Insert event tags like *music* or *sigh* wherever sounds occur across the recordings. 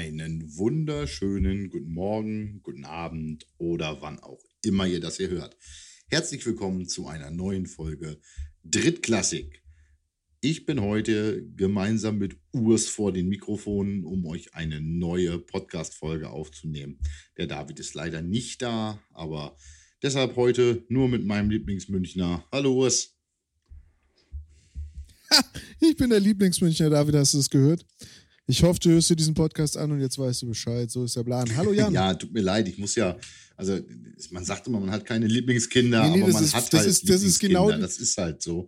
Einen wunderschönen guten Morgen, guten Abend oder wann auch immer ihr das hier hört. Herzlich willkommen zu einer neuen Folge Drittklassik. Ich bin heute gemeinsam mit Urs vor den Mikrofonen, um euch eine neue Podcast-Folge aufzunehmen. Der David ist leider nicht da, aber deshalb heute nur mit meinem Lieblingsmünchner. Hallo Urs. ich bin der Lieblingsmünchner, David, hast du das gehört? Ich hoffe, du hörst dir diesen Podcast an und jetzt weißt du Bescheid. So ist der Plan. Hallo Jan. *laughs* ja, tut mir leid. Ich muss ja, also man sagt immer, man hat keine Lieblingskinder, nee, nee, aber man ist, hat das halt ist, das ist genau, Das ist halt so.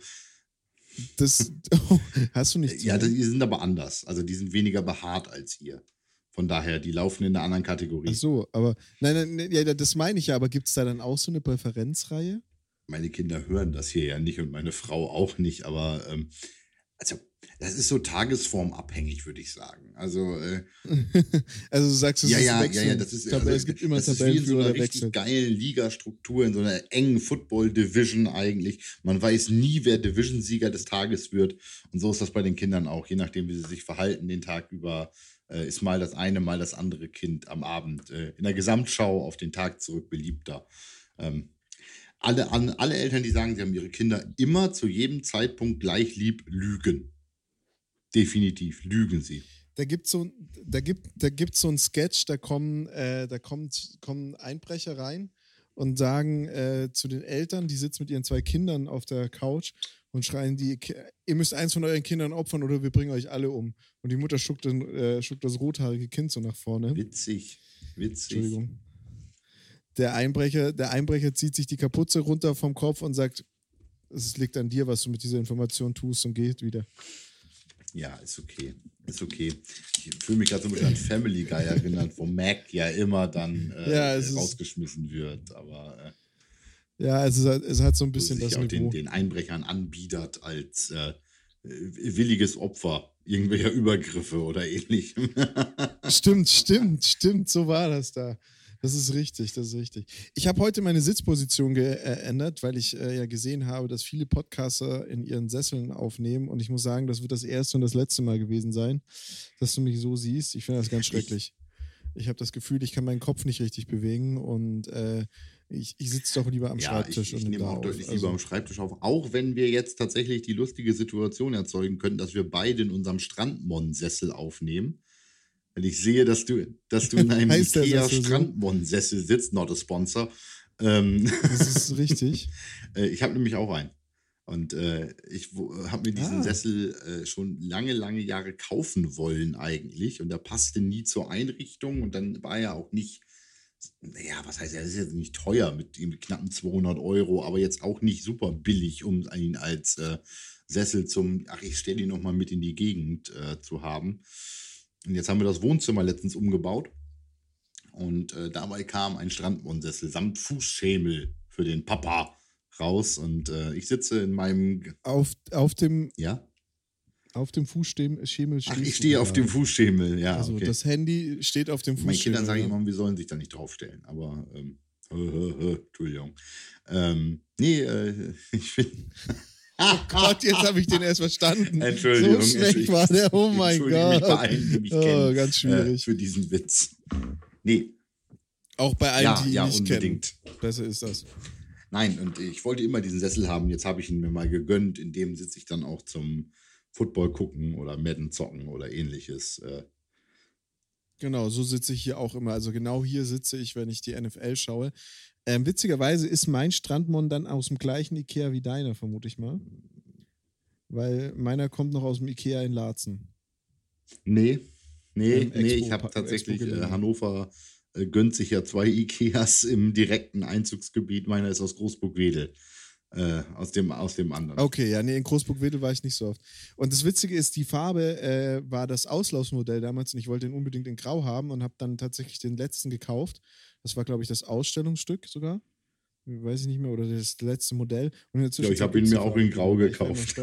Das *laughs* oh, hast du nicht. Ja, die sind aber anders. Also die sind weniger behaart als ihr. Von daher, die laufen in einer anderen Kategorie. Ach so, aber nein, nein, ja, das meine ich ja. Aber gibt es da dann auch so eine Präferenzreihe? Meine Kinder hören das hier ja nicht und meine Frau auch nicht. Aber ähm, also das ist so tagesformabhängig, würde ich sagen. Also, äh, *laughs* also du sagst, es ja, ist ja, ja, ja, das ist, also, es gibt immer Tabellenführer, der wechselt. so einer geilen Ligastruktur, in so einer engen Football-Division eigentlich. Man weiß nie, wer Division-Sieger des Tages wird. Und so ist das bei den Kindern auch, je nachdem, wie sie sich verhalten den Tag über. Äh, ist mal das eine, mal das andere Kind am Abend äh, in der Gesamtschau auf den Tag zurück beliebter. Ähm, alle, an, alle Eltern, die sagen, sie haben ihre Kinder immer zu jedem Zeitpunkt gleich lieb, lügen. Definitiv, lügen sie. Da gibt es so, da gibt, da gibt's so ein Sketch, da kommen, äh, da kommt, kommen Einbrecher rein und sagen äh, zu den Eltern, die sitzen mit ihren zwei Kindern auf der Couch und schreien die, ihr müsst eins von euren Kindern opfern oder wir bringen euch alle um. Und die Mutter schuckt, den, äh, schuckt das rothaarige Kind so nach vorne. Witzig, witzig. Entschuldigung. Der Einbrecher, der Einbrecher zieht sich die Kapuze runter vom Kopf und sagt, es liegt an dir, was du mit dieser Information tust und geht wieder. Ja, ist okay. Ist okay. Ich fühle mich gerade so ein bisschen an Family Guy erinnert, wo Mac ja immer dann äh, ja, rausgeschmissen wird. Aber äh, ja, es, ist, halt, es hat so ein bisschen das auch den, den, Einbrechern anbietet als äh, williges Opfer irgendwelcher Übergriffe oder ähnlichem. stimmt, stimmt, stimmt. So war das da. Das ist richtig, das ist richtig. Ich habe heute meine Sitzposition geändert, weil ich äh, ja gesehen habe, dass viele Podcaster in ihren Sesseln aufnehmen. Und ich muss sagen, das wird das erste und das letzte Mal gewesen sein, dass du mich so siehst. Ich finde das ganz schrecklich. Ich habe das Gefühl, ich kann meinen Kopf nicht richtig bewegen und äh, ich, ich sitze doch lieber am ja, Schreibtisch. Ich, ich und nehme auch deutlich also, lieber am Schreibtisch auf. Auch wenn wir jetzt tatsächlich die lustige Situation erzeugen können, dass wir beide in unserem Strandmon-Sessel aufnehmen. Wenn ich sehe, dass du, dass du in *laughs* einem Ikea Strandmon-Sessel so? sitzt, not a sponsor. Ähm, das ist *laughs* richtig. Äh, ich habe nämlich auch einen. Und äh, ich habe mir diesen ah. Sessel äh, schon lange, lange Jahre kaufen wollen eigentlich. Und der passte nie zur Einrichtung. Und dann war er auch nicht, naja, was heißt er, ist jetzt nicht teuer mit, mit knappen 200 Euro, aber jetzt auch nicht super billig, um ihn als äh, Sessel zum, ach, ich stelle ihn nochmal mit in die Gegend äh, zu haben. Und jetzt haben wir das Wohnzimmer letztens umgebaut. Und äh, dabei kam ein Strandwohnsessel samt Fußschemel für den Papa raus. Und äh, ich sitze in meinem. Auf, auf dem. Ja? Auf dem Fußschemel stehst Ach, ich stehe auf dem Fußschemel, ja. Also okay. das Handy steht auf dem Fußschemel. Meine Kinder sagen immer, wir sollen sich da nicht draufstellen. Aber, ähm, *laughs* Entschuldigung. Ähm, nee, äh, *laughs* ich finde. Oh *laughs* Gott, jetzt habe ich den erst verstanden. *laughs* Entschuldigung. So schlecht war der. Oh mein Gott. Mich bei allen, die mich oh, kennen, ganz schwierig. Äh, für diesen Witz. Nee. Auch bei allen, ja, die ja, nicht unbedingt. kennen. Besser ist das. Nein, und ich wollte immer diesen Sessel haben. Jetzt habe ich ihn mir mal gegönnt. In dem sitze ich dann auch zum Football gucken oder Madden zocken oder ähnliches. Äh. Genau, so sitze ich hier auch immer. Also genau hier sitze ich, wenn ich die NFL schaue. Ähm, witzigerweise ist mein Strandmon dann aus dem gleichen Ikea wie deiner, vermute ich mal. Weil meiner kommt noch aus dem Ikea in Laatzen. Nee, nee, nee, ich habe tatsächlich äh, Hannover äh, gönnt sich ja zwei Ikeas im direkten Einzugsgebiet. Meiner ist aus Großburg-Wedel. Äh, aus, dem, aus dem anderen. Okay, ja, nee, in Großburg-Wedel war ich nicht so oft. Und das Witzige ist, die Farbe äh, war das Auslaufsmodell damals und ich wollte den unbedingt in Grau haben und habe dann tatsächlich den letzten gekauft. Das war, glaube ich, das Ausstellungsstück sogar weiß ich nicht mehr, oder das letzte Modell. Und ja, ich habe ihn mir auch in Grau gekauft.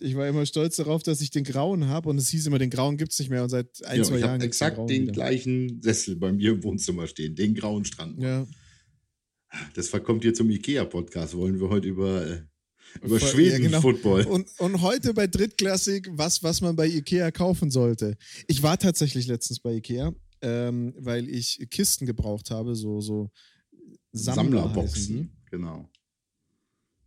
Ich war, immer stolz darauf, dass ich den Grauen habe und es hieß immer, den Grauen gibt es nicht mehr und seit ein, ja, zwei ich Jahren. Ich exakt den, den gleichen Sessel bei mir im Wohnzimmer stehen, den grauen Strand. Ja. Das verkommt hier zum IKEA-Podcast. Wollen wir heute über äh, Über Schweden-Football. Ja, genau. und, und heute bei Drittklassik, was, was man bei Ikea kaufen sollte. Ich war tatsächlich letztens bei Ikea, ähm, weil ich Kisten gebraucht habe, so, so Sammler Sammlerboxen. Genau.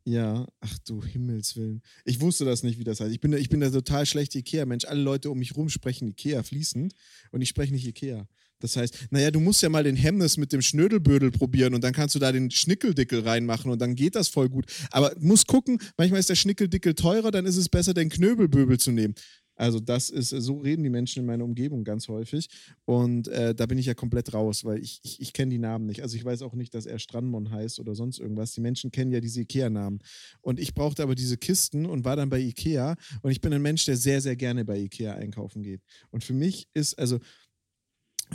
Ja, ach du Himmelswillen. Ich wusste das nicht, wie das heißt. Ich bin, ich bin der total schlechte Ikea-Mensch. Alle Leute um mich rum sprechen Ikea fließend und ich spreche nicht Ikea. Das heißt, naja, du musst ja mal den Hemmnis mit dem Schnödelbödel probieren und dann kannst du da den Schnickeldickel reinmachen und dann geht das voll gut. Aber muss gucken, manchmal ist der Schnickeldickel teurer, dann ist es besser, den Knöbelböbel zu nehmen. Also das ist, so reden die Menschen in meiner Umgebung ganz häufig. Und äh, da bin ich ja komplett raus, weil ich, ich, ich kenne die Namen nicht. Also ich weiß auch nicht, dass er Strandmon heißt oder sonst irgendwas. Die Menschen kennen ja diese Ikea-Namen. Und ich brauchte aber diese Kisten und war dann bei Ikea. Und ich bin ein Mensch, der sehr, sehr gerne bei Ikea einkaufen geht. Und für mich ist, also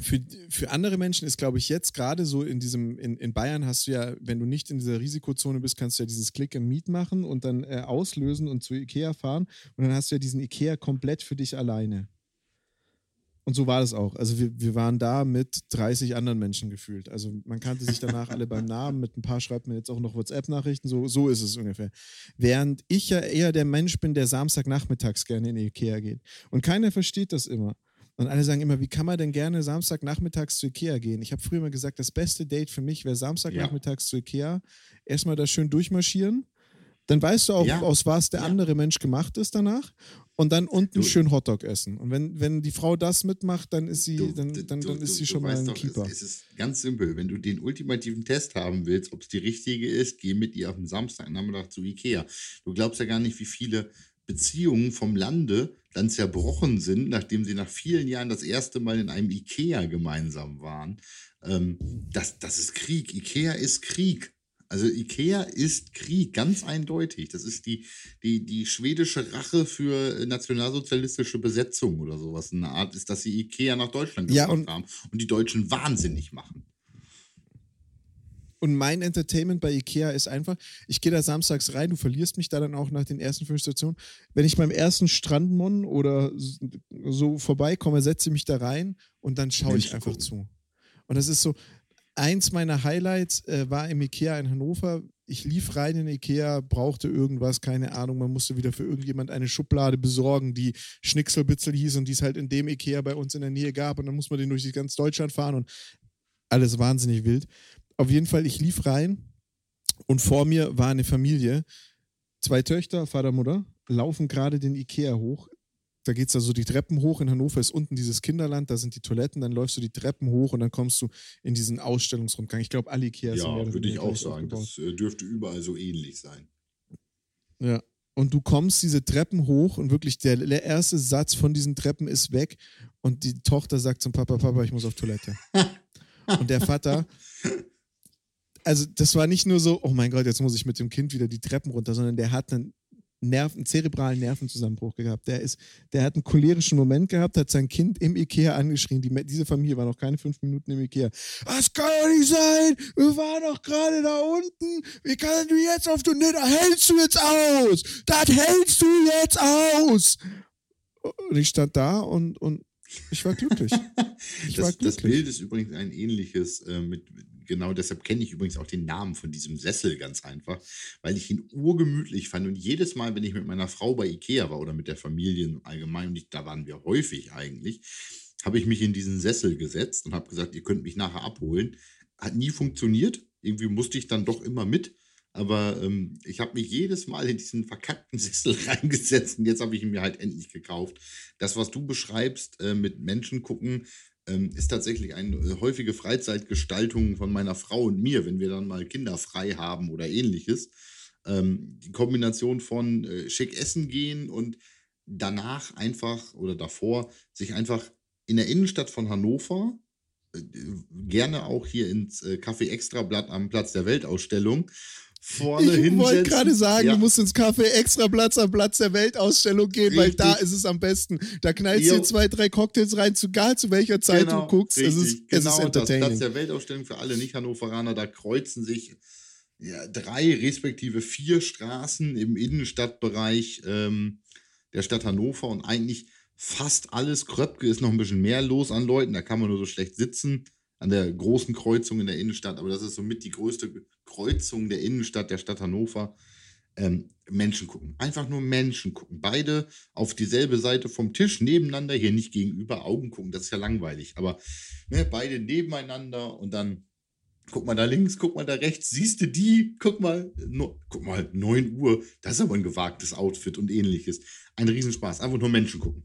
für, für andere Menschen ist, glaube ich, jetzt gerade so in diesem, in, in Bayern hast du ja, wenn du nicht in dieser Risikozone bist, kannst du ja dieses Click and Meet machen und dann äh, auslösen und zu Ikea fahren und dann hast du ja diesen Ikea komplett für dich alleine. Und so war das auch. Also wir, wir waren da mit 30 anderen Menschen gefühlt. Also man kannte sich danach alle beim Namen, mit ein paar schreibt mir jetzt auch noch WhatsApp-Nachrichten, so, so ist es ungefähr. Während ich ja eher der Mensch bin, der Samstagnachmittags gerne in Ikea geht. Und keiner versteht das immer. Und alle sagen immer, wie kann man denn gerne Samstagnachmittags zu Ikea gehen? Ich habe früher mal gesagt, das beste Date für mich wäre Samstagnachmittags ja. zu Ikea. Erstmal da schön durchmarschieren. Dann weißt du auch, ja. aus was der ja. andere Mensch gemacht ist danach. Und dann unten du, schön Hotdog essen. Und wenn, wenn die Frau das mitmacht, dann ist sie, du, dann, dann, du, dann ist sie schon mal ein doch, Keeper. Es, es, ist ganz simpel. Wenn du den ultimativen Test haben willst, ob es die richtige ist, geh mit ihr auf den Samstagnachmittag zu Ikea. Du glaubst ja gar nicht, wie viele Beziehungen vom Lande dann zerbrochen sind, nachdem sie nach vielen Jahren das erste Mal in einem Ikea gemeinsam waren. Ähm, das, das ist Krieg. Ikea ist Krieg. Also Ikea ist Krieg, ganz eindeutig. Das ist die, die, die schwedische Rache für nationalsozialistische Besetzung oder sowas. Eine Art ist, dass sie Ikea nach Deutschland gebracht ja, haben und die Deutschen wahnsinnig machen. Und mein Entertainment bei Ikea ist einfach, ich gehe da samstags rein, du verlierst mich da dann auch nach den ersten fünf Stationen. Wenn ich beim ersten Strandmon oder so vorbeikomme, setze ich mich da rein und dann schaue ich einfach zu. Und das ist so, eins meiner Highlights äh, war im Ikea in Hannover. Ich lief rein in Ikea, brauchte irgendwas, keine Ahnung, man musste wieder für irgendjemand eine Schublade besorgen, die Schnickselbitzel hieß und die es halt in dem Ikea bei uns in der Nähe gab. Und dann muss man den durch ganz Deutschland fahren und alles wahnsinnig wild. Auf jeden Fall, ich lief rein und vor mir war eine Familie. Zwei Töchter, Vater, Mutter, laufen gerade den Ikea hoch. Da geht es also die Treppen hoch. In Hannover ist unten dieses Kinderland, da sind die Toiletten. Dann läufst du die Treppen hoch und dann kommst du in diesen Ausstellungsrundgang. Ich glaube, alle Ikea ja, sind Ja, würde ich auch sagen. Aufgebaut. Das äh, dürfte überall so ähnlich sein. Ja. Und du kommst diese Treppen hoch und wirklich der, der erste Satz von diesen Treppen ist weg und die Tochter sagt zum Papa, Papa, ich muss auf Toilette. *laughs* und der Vater also das war nicht nur so, oh mein Gott, jetzt muss ich mit dem Kind wieder die Treppen runter, sondern der hat einen, Nerven, einen zerebralen Nervenzusammenbruch gehabt. Der, ist, der hat einen cholerischen Moment gehabt, hat sein Kind im Ikea angeschrien. Die, diese Familie war noch keine fünf Minuten im Ikea. Das kann doch nicht sein! Wir waren doch gerade da unten! Wie kannst du jetzt auf du Nee, da hältst du jetzt aus! Das hältst du jetzt aus! Und ich stand da und, und ich war glücklich. *laughs* Ich das, war glücklich. das Bild ist übrigens ein ähnliches äh, mit, genau deshalb kenne ich übrigens auch den Namen von diesem Sessel ganz einfach, weil ich ihn urgemütlich fand. Und jedes Mal, wenn ich mit meiner Frau bei Ikea war oder mit der Familie allgemein, und da waren wir häufig eigentlich, habe ich mich in diesen Sessel gesetzt und habe gesagt, ihr könnt mich nachher abholen. Hat nie funktioniert. Irgendwie musste ich dann doch immer mit. Aber ähm, ich habe mich jedes Mal in diesen verkackten *laughs* Sessel reingesetzt und jetzt habe ich ihn mir halt endlich gekauft. Das, was du beschreibst, äh, mit Menschen gucken, ist tatsächlich eine äh, häufige Freizeitgestaltung von meiner Frau und mir, wenn wir dann mal Kinder frei haben oder ähnliches. Ähm, die Kombination von äh, schick essen gehen und danach einfach oder davor sich einfach in der Innenstadt von Hannover, äh, gerne auch hier ins Café Extrablatt am Platz der Weltausstellung, vorne Ich wollte gerade sagen, ja. du musst ins Café extra Platz am Platz der Weltausstellung gehen, richtig. weil da ist es am besten. Da knallst du zwei, drei Cocktails rein, egal zu welcher Zeit genau, du guckst. Richtig. Es ist, genau, es ist entertaining. Das Platz der Weltausstellung für alle Nicht-Hannoveraner, da kreuzen sich ja, drei respektive vier Straßen im Innenstadtbereich ähm, der Stadt Hannover und eigentlich fast alles. Kröpke ist noch ein bisschen mehr los an Leuten, da kann man nur so schlecht sitzen an der großen Kreuzung in der Innenstadt, aber das ist somit die größte Kreuzung der Innenstadt der Stadt Hannover. ähm, Menschen gucken. Einfach nur Menschen gucken. Beide auf dieselbe Seite vom Tisch nebeneinander, hier nicht gegenüber Augen gucken, das ist ja langweilig. Aber ne, beide nebeneinander und dann guck mal da links, guck mal da rechts, siehst du die? Guck mal, no, guck mal, 9 Uhr, das ist aber ein gewagtes Outfit und ähnliches. Ein Riesenspaß, einfach nur Menschen gucken.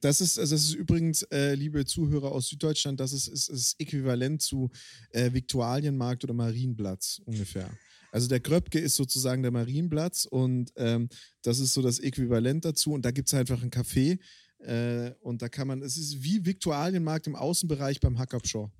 Das ist, also das ist übrigens, äh, liebe Zuhörer aus Süddeutschland, das ist, ist, ist äquivalent zu äh, Viktualienmarkt oder Marienplatz ungefähr. Also der Kröpke ist sozusagen der Marienplatz und ähm, das ist so das Äquivalent dazu. Und da gibt es einfach ein Café äh, und da kann man, es ist wie Viktualienmarkt im Außenbereich beim Hackabschau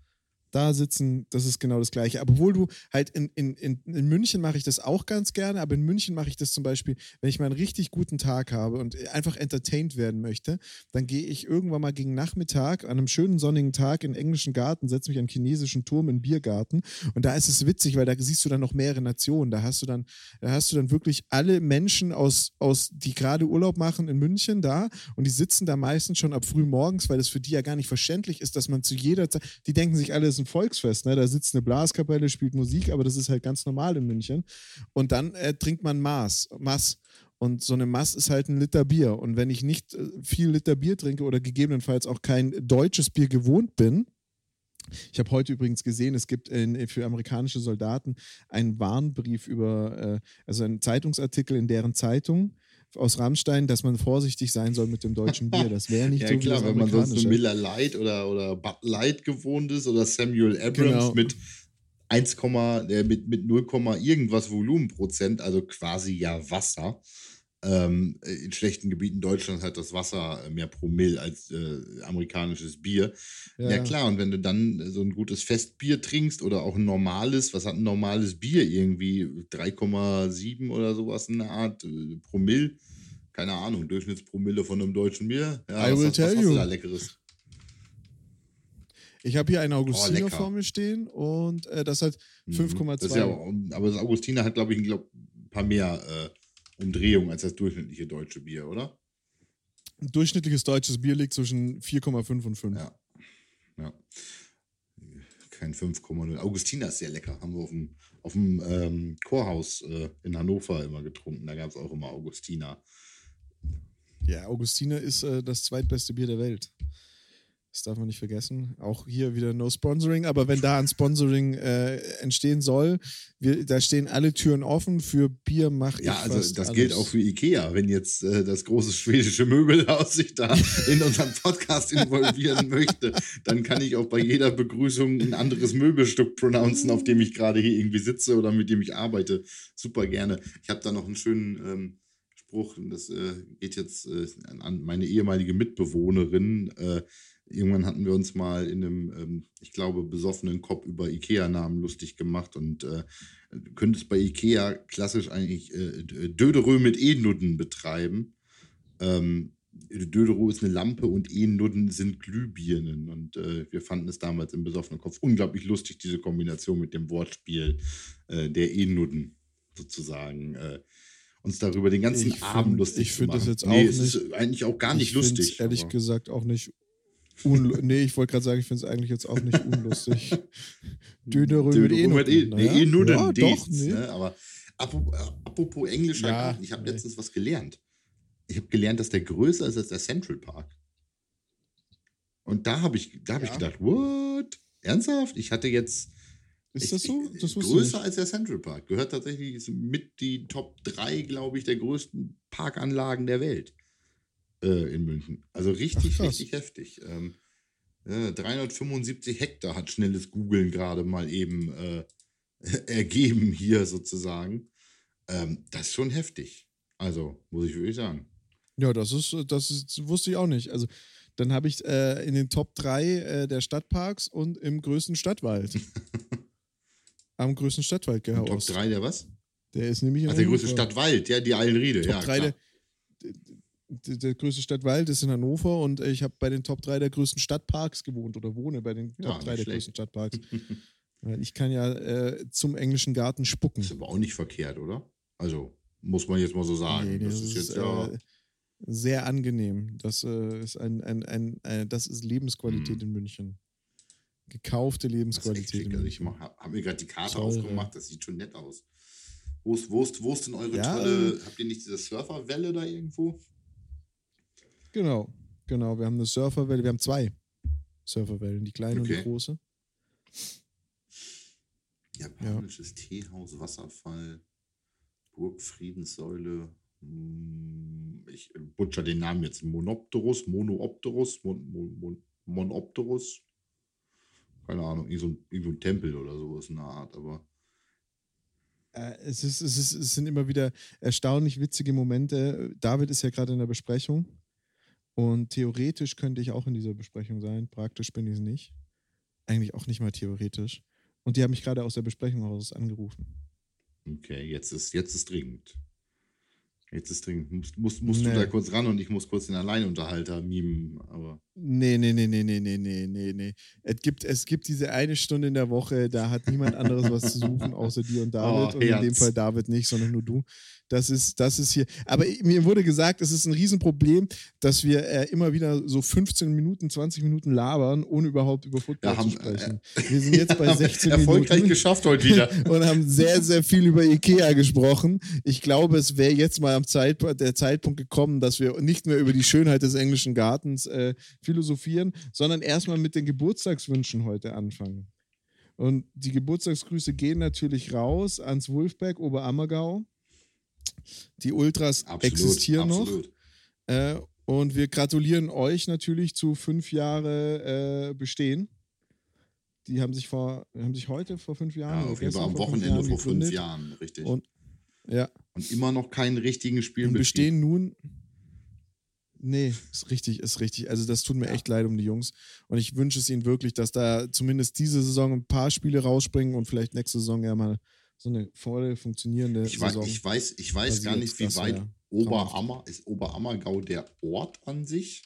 da sitzen, das ist genau das Gleiche. Aber obwohl du halt in, in, in, in München mache ich das auch ganz gerne, aber in München mache ich das zum Beispiel, wenn ich mal einen richtig guten Tag habe und einfach entertained werden möchte, dann gehe ich irgendwann mal gegen Nachmittag an einem schönen sonnigen Tag in den englischen Garten, setze mich an einen chinesischen Turm in Biergarten und da ist es witzig, weil da siehst du dann noch mehrere Nationen. Da hast du dann, da hast du dann wirklich alle Menschen aus, aus die gerade Urlaub machen in München da und die sitzen da meistens schon ab früh morgens, weil das für die ja gar nicht verständlich ist, dass man zu jeder Zeit, die denken sich alle, es ist ein Volksfest, ne? Da sitzt eine Blaskapelle, spielt Musik, aber das ist halt ganz normal in München. Und dann äh, trinkt man Maß, Maß. Und so eine Maß ist halt ein Liter Bier. Und wenn ich nicht äh, viel Liter Bier trinke oder gegebenenfalls auch kein deutsches Bier gewohnt bin, ich habe heute übrigens gesehen, es gibt in, für amerikanische Soldaten einen Warnbrief über, äh, also einen Zeitungsartikel in deren Zeitung, aus Rammstein, dass man vorsichtig sein soll mit dem deutschen Bier. Das wäre nicht *laughs* ja, so klar, wenn man sonst so Miller Light oder, oder Bud Light gewohnt ist oder Samuel Abrams genau. mit 1, äh, mit, mit 0, irgendwas Volumenprozent, also quasi ja Wasser. Ähm, in schlechten Gebieten Deutschlands hat das Wasser mehr Promille als äh, amerikanisches Bier. Ja. ja. klar, und wenn du dann so ein gutes Festbier trinkst oder auch ein normales, was hat ein normales Bier irgendwie? 3,7 oder sowas in der Art äh, Promille? Keine Ahnung, Durchschnittspromille von einem deutschen Bier. Ja, I was, will was, tell was you. da Leckeres? Ich habe hier einen Augustiner oh, vor mir stehen und äh, das hat 5,2. Mhm. Ja, aber das Augustiner hat, glaube ich, ein, glaub, ein paar mehr äh, Umdrehung als das durchschnittliche deutsche Bier, oder? Ein durchschnittliches deutsches Bier liegt zwischen 4,5 und 5. Ja. ja. Kein 5,0. Augustiner ist sehr lecker. Haben wir auf dem, auf dem ähm, Chorhaus äh, in Hannover immer getrunken. Da gab es auch immer Augustiner. Ja, Augustiner ist äh, das zweitbeste Bier der Welt. Das darf man nicht vergessen. Auch hier wieder no Sponsoring, aber wenn da ein Sponsoring äh, entstehen soll, wir, da stehen alle Türen offen für Bier macht. Ja, also das alles. gilt auch für IKEA. Wenn jetzt äh, das große schwedische Möbelhaus sich da in unseren Podcast involvieren *laughs* möchte, dann kann ich auch bei jeder Begrüßung ein anderes Möbelstück pronouncen, auf dem ich gerade hier irgendwie sitze oder mit dem ich arbeite. Super gerne. Ich habe da noch einen schönen. Ähm, Spruch, das äh, geht jetzt äh, an meine ehemalige Mitbewohnerin. Äh, Irgendwann hatten wir uns mal in einem, ähm, ich glaube, besoffenen Kopf über IKEA-Namen lustig gemacht und äh, könntest bei IKEA klassisch eigentlich äh, Döderö mit E-Nudden betreiben. Ähm, Dödero ist eine Lampe und E-Nudden sind Glühbirnen. Und äh, wir fanden es damals im besoffenen Kopf unglaublich lustig, diese Kombination mit dem Wortspiel äh, der E-Nudden sozusagen. Äh, uns darüber den ganzen ich Abend find, lustig ich zu machen. Ich finde das jetzt auch nee, nicht. ist eigentlich auch gar nicht lustig. Ehrlich gesagt auch nicht *laughs* nee, ich wollte gerade sagen, ich finde es eigentlich jetzt auch nicht unlustig. *laughs* Dönerö mit E mit e, naja. e nur ja, doch, nee. ne? Aber apropos, apropos Englisch, ja, ich habe nee. letztens was gelernt. Ich habe gelernt, dass der größer ist als der Central Park. Und da habe ich, hab ja. ich gedacht, what? Ernsthaft? Ich hatte jetzt. Ist das so? Das größer als der Central Park. Gehört tatsächlich mit die Top 3, glaube ich, der größten Parkanlagen der Welt äh, in München. Also richtig, Ach, richtig heftig. Ähm, äh, 375 Hektar hat schnelles Googlen gerade mal eben äh, *laughs* ergeben hier sozusagen. Ähm, das ist schon heftig. Also, muss ich wirklich sagen. Ja, das ist, das ist, wusste ich auch nicht. Also, dann habe ich äh, in den Top 3 äh, der Stadtparks und im größten Stadtwald. *laughs* Am größten Stadtwald gehauen. Top 3 der was? Der ist nämlich in Ach, der größte Stadtwald, ja, die Eilenriede. Top ja, 3 der, der, der größte Stadtwald ist in Hannover und ich habe bei den Top 3 der größten Stadtparks gewohnt oder wohne bei den Top ja, 3 der schlecht. größten Stadtparks. *laughs* ich kann ja äh, zum englischen Garten spucken. Das ist aber auch nicht verkehrt, oder? Also, muss man jetzt mal so sagen. Nee, das, das, ist jetzt ja. Äh, sehr angenehm. Das äh, ist ein, ein, ein, ein, äh, das ist Lebensqualität hm. in München. Gekaufte Lebensqualität. Also ich habe mir gerade die Karte Toll, aufgemacht, das sieht schon nett aus. Wo ist, wo ist, wo ist denn eure Ja, tolle, äh, habt ihr nicht diese Surferwelle da irgendwo? Genau, genau. Wir haben eine Surferwelle, wir haben zwei Surferwellen, die kleine und die Okay. große. Japanisches Teehaus, Wasserfall, Burg Friedenssäule. hm, Ich butcher den Namen jetzt. Monopterus, Monoopterus, Mon, Mon, Mon, Monopterus. Keine Ahnung, irgend so ein, irgend so ein Tempel oder sowas in der Art, aber. Äh, es, ist, es, ist, es sind immer wieder erstaunlich witzige Momente. David ist ja gerade in der Besprechung. Und theoretisch könnte ich auch in dieser Besprechung sein. Praktisch bin ich es nicht. Eigentlich auch nicht mal theoretisch. Und die haben mich gerade aus der Besprechung raus angerufen. Okay, jetzt ist, jetzt ist dringend. Jetzt ist dringend. Musst, musst, musst Nee. du da kurz ran und ich muss kurz den Alleinunterhalter mimen, aber. Nee, nee, nee, nee, nee, nee, nee, nee, nee. Es gibt, es gibt diese eine Stunde in der Woche, da hat niemand anderes was zu suchen, außer dir und *laughs* David. Oh, und in dem. Fall David nicht, sondern nur du. Das ist, das ist hier. Aber mir wurde gesagt, es ist ein Riesenproblem, dass wir äh, immer wieder so 15 Minuten, 20 Minuten labern, ohne überhaupt über Football Ja, haben, zu sprechen. wir sind jetzt *laughs* bei Haben 16 Erfolgreich Minuten. geschafft heute wieder. *laughs* und haben sehr, sehr viel über Ikea gesprochen. Ich glaube, es wäre jetzt mal am Zeitpunkt, der Zeitpunkt gekommen, dass wir nicht mehr über die Schönheit des englischen Gartens äh, philosophieren, sondern erstmal mit den Geburtstagswünschen heute anfangen. Und die Geburtstagsgrüße gehen natürlich raus ans Wolfpack Oberammergau. Die Ultras Absolut, existieren absolut. noch. Äh, und wir gratulieren euch natürlich zu fünf Jahre äh, Bestehen. Die haben sich vor, haben sich heute vor fünf Jahren Ja, auf jeden Fall am fünf Wochenende Jahren vor fünf. Jahren, richtig. Und ja, Und immer noch keinen richtigen und Spielbetrieb. bestehen nun. Nee, ist richtig, ist richtig. Also das tut mir echt leid um die Jungs. Und ich wünsche es ihnen wirklich, dass da zumindest diese Saison ein paar Spiele rausspringen und vielleicht nächste Saison ja mal so eine voll funktionierende Ich weiß, Saison. ich weiß, ich weiß gar nicht, wie weit Oberammer ist Oberammergau der Ort an sich.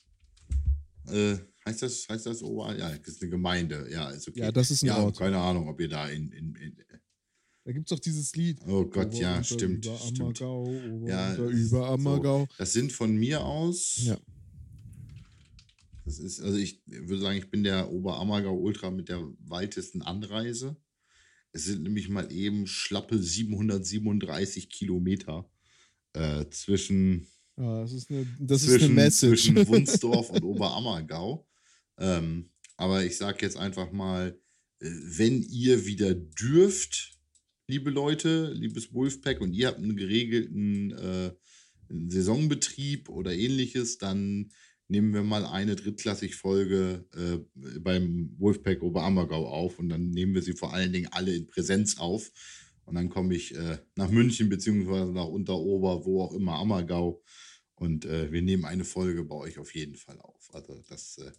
Äh, heißt das, heißt das Ober? Ja, das ist eine Gemeinde. Ja, ist okay. Ja, das ist ein ja, Ort. keine Ahnung, ob ihr da in, in, in Da gibt es doch dieses Lied. Oh Gott, ja, unter, stimmt, Über stimmt. Ammergau, Ober, Ja, unter, ist über Ammergau. Das sind von mir aus. Ja. Das ist, also ich würde sagen, ich bin der Oberammergau Ultra mit der weitesten Anreise. Es sind nämlich mal eben schlappe 737 Kilometer äh, zwischen, Ja, das ist eine, das ist zwischen, eine Message. zwischen *laughs* Wunsdorf und Oberammergau. Ähm, aber ich sage jetzt einfach mal, äh, wenn ihr wieder dürft, liebe Leute, liebes Wolfpack, und ihr habt einen geregelten äh, Saisonbetrieb oder ähnliches, dann nehmen wir mal eine drittklassig Folge äh, beim Wolfpack Oberammergau auf und dann nehmen wir sie vor allen Dingen alle in Präsenz auf. Und dann komme ich äh, nach München beziehungsweise nach Unterober, wo auch immer, Ammergau. Und äh, wir nehmen eine Folge bei euch auf jeden Fall auf. Also das, äh,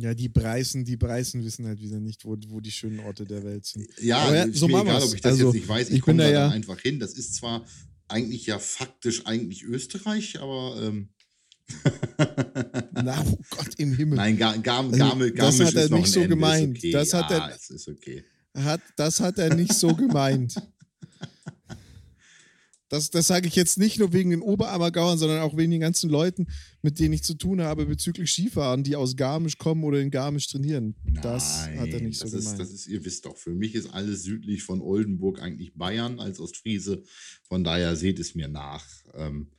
Ja, die Preisen, die Preisen wissen halt wieder nicht, wo, wo die schönen Orte der Welt sind. ja, ja, so machen egal, ob ich das Also, jetzt nicht weiß. Ich, ich komme da ja- einfach hin. Das ist zwar eigentlich ja faktisch eigentlich Österreich, aber ähm, Na, oh Gott im Himmel. nein, Gar, Gar, Garmisch das hat er nicht so gemeint. Das hat er- das hat er nicht so gemeint. Das, das sage ich jetzt nicht nur wegen den Oberammergauern, sondern auch wegen den ganzen Leuten, mit denen ich zu tun habe bezüglich Skifahren, die aus Garmisch kommen oder in Garmisch trainieren. das hat er Nein, nicht so ist, gemeint. Das ist, ihr wisst doch, für mich ist alles südlich von Oldenburg eigentlich Bayern als Ostfriese. Von daher seht es mir nach. Ähm,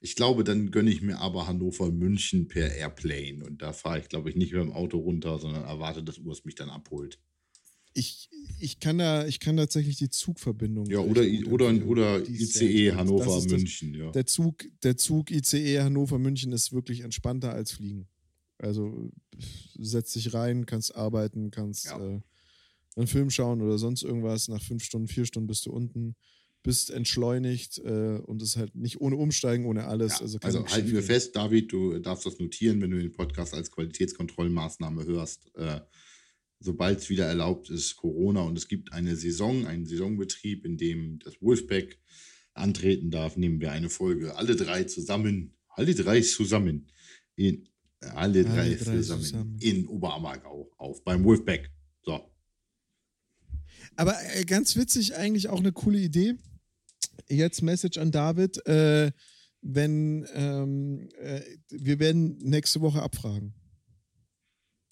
ich glaube, dann gönne ich mir aber Hannover-München per Airplane. Und da fahre ich, glaube ich, nicht mit dem Auto runter, sondern erwarte, dass Urs mich dann abholt. Ich, ich, kann da, ich kann tatsächlich die Zugverbindung. Ja, oder, oder, oder ICE. Das ist das- Hannover-München. Ja. Der Zug, der Zug ICE Hannover-München ist wirklich entspannter als Fliegen. Also setz dich rein, kannst arbeiten, kannst Ja. äh, einen Film schauen oder sonst irgendwas. Nach fünf Stunden, vier Stunden bist du unten, bist entschleunigt äh, und ist halt nicht ohne Umsteigen, ohne alles. Ja, also also halten wir fest, David, du darfst das notieren, wenn du den Podcast als Qualitätskontrollmaßnahme hörst. Äh, Sobald es wieder erlaubt ist, Corona und es gibt eine Saison, einen Saisonbetrieb, in dem das Wolfpack antreten darf, nehmen wir eine Folge. Alle drei zusammen, alle drei zusammen, in, alle drei, Alle drei zusammen, zusammen. in Oberammergau auf, beim Wolfpack. So. Aber äh, ganz witzig, eigentlich auch eine coole Idee. Jetzt Message an David. Äh, wenn ähm, äh, wir werden nächste Woche abfragen.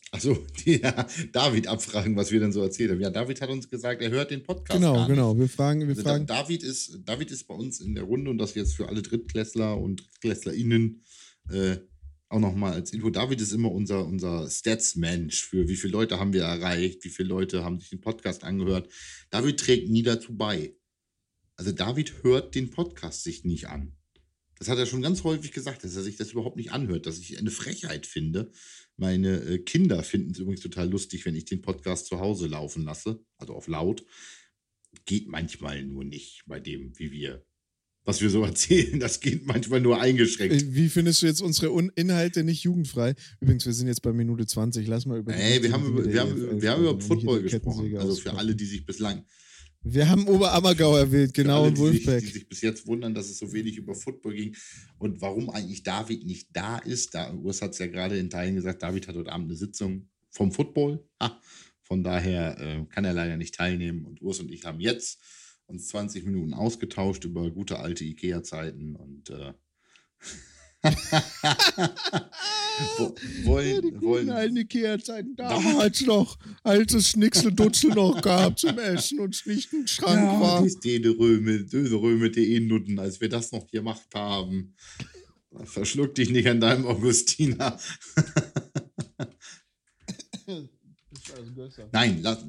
*laughs* Achso, ja, David abfragen, was wir denn so erzählt haben. Ja, David hat uns gesagt, er hört den Podcast. Genau, genau. Wir fragen, wir also fragen. David ist, David ist bei uns in der Runde und das jetzt für alle Drittklässler und DrittklässlerInnen äh, auch nochmal als Info. David ist immer unser, unser Stats-Mensch für wie viele Leute haben wir erreicht, wie viele Leute haben sich den Podcast angehört. David trägt nie dazu bei. Also David hört den Podcast sich nicht an. Das hat er schon ganz häufig gesagt, dass er sich das überhaupt nicht anhört, dass ich eine Frechheit finde. Meine äh, Kinder finden es übrigens total lustig, wenn ich den Podcast zu Hause laufen lasse, also auf laut. Geht manchmal nur nicht bei dem, wie wir, was wir so *laughs* erzählen. Das geht manchmal nur eingeschränkt. Äh, wie findest du jetzt unsere Inhalte nicht jugendfrei? Übrigens, wir sind jetzt bei Minute 20. Lass mal über. Ey, wir haben über, wir haben, wir haben über Football gesprochen. Also für alle, die sich bislang wir haben Oberammergau erwähnt, genau, alle, und Wolfpack. Sich, die sich bis jetzt wundern, dass es so wenig über Football ging und warum eigentlich David nicht da ist. Da, Urs hat es ja gerade in Teilen gesagt, David hat heute Abend eine Sitzung vom Football. Ha, von daher äh, kann er leider nicht teilnehmen. Und Urs und ich haben jetzt uns 20 Minuten ausgetauscht über gute alte Ikea-Zeiten und äh, *laughs* wollen, ja, die wollen, alten Ikea-Zeiten damals noch, als es Schnickseldutzel noch gab zum Essen und es nicht ein Schrank ja, war. Die Döderöme, Döderöme.de Nutten, als wir das noch gemacht haben. Verschluck dich nicht an deinem Augustiner. *laughs* Nein, lass.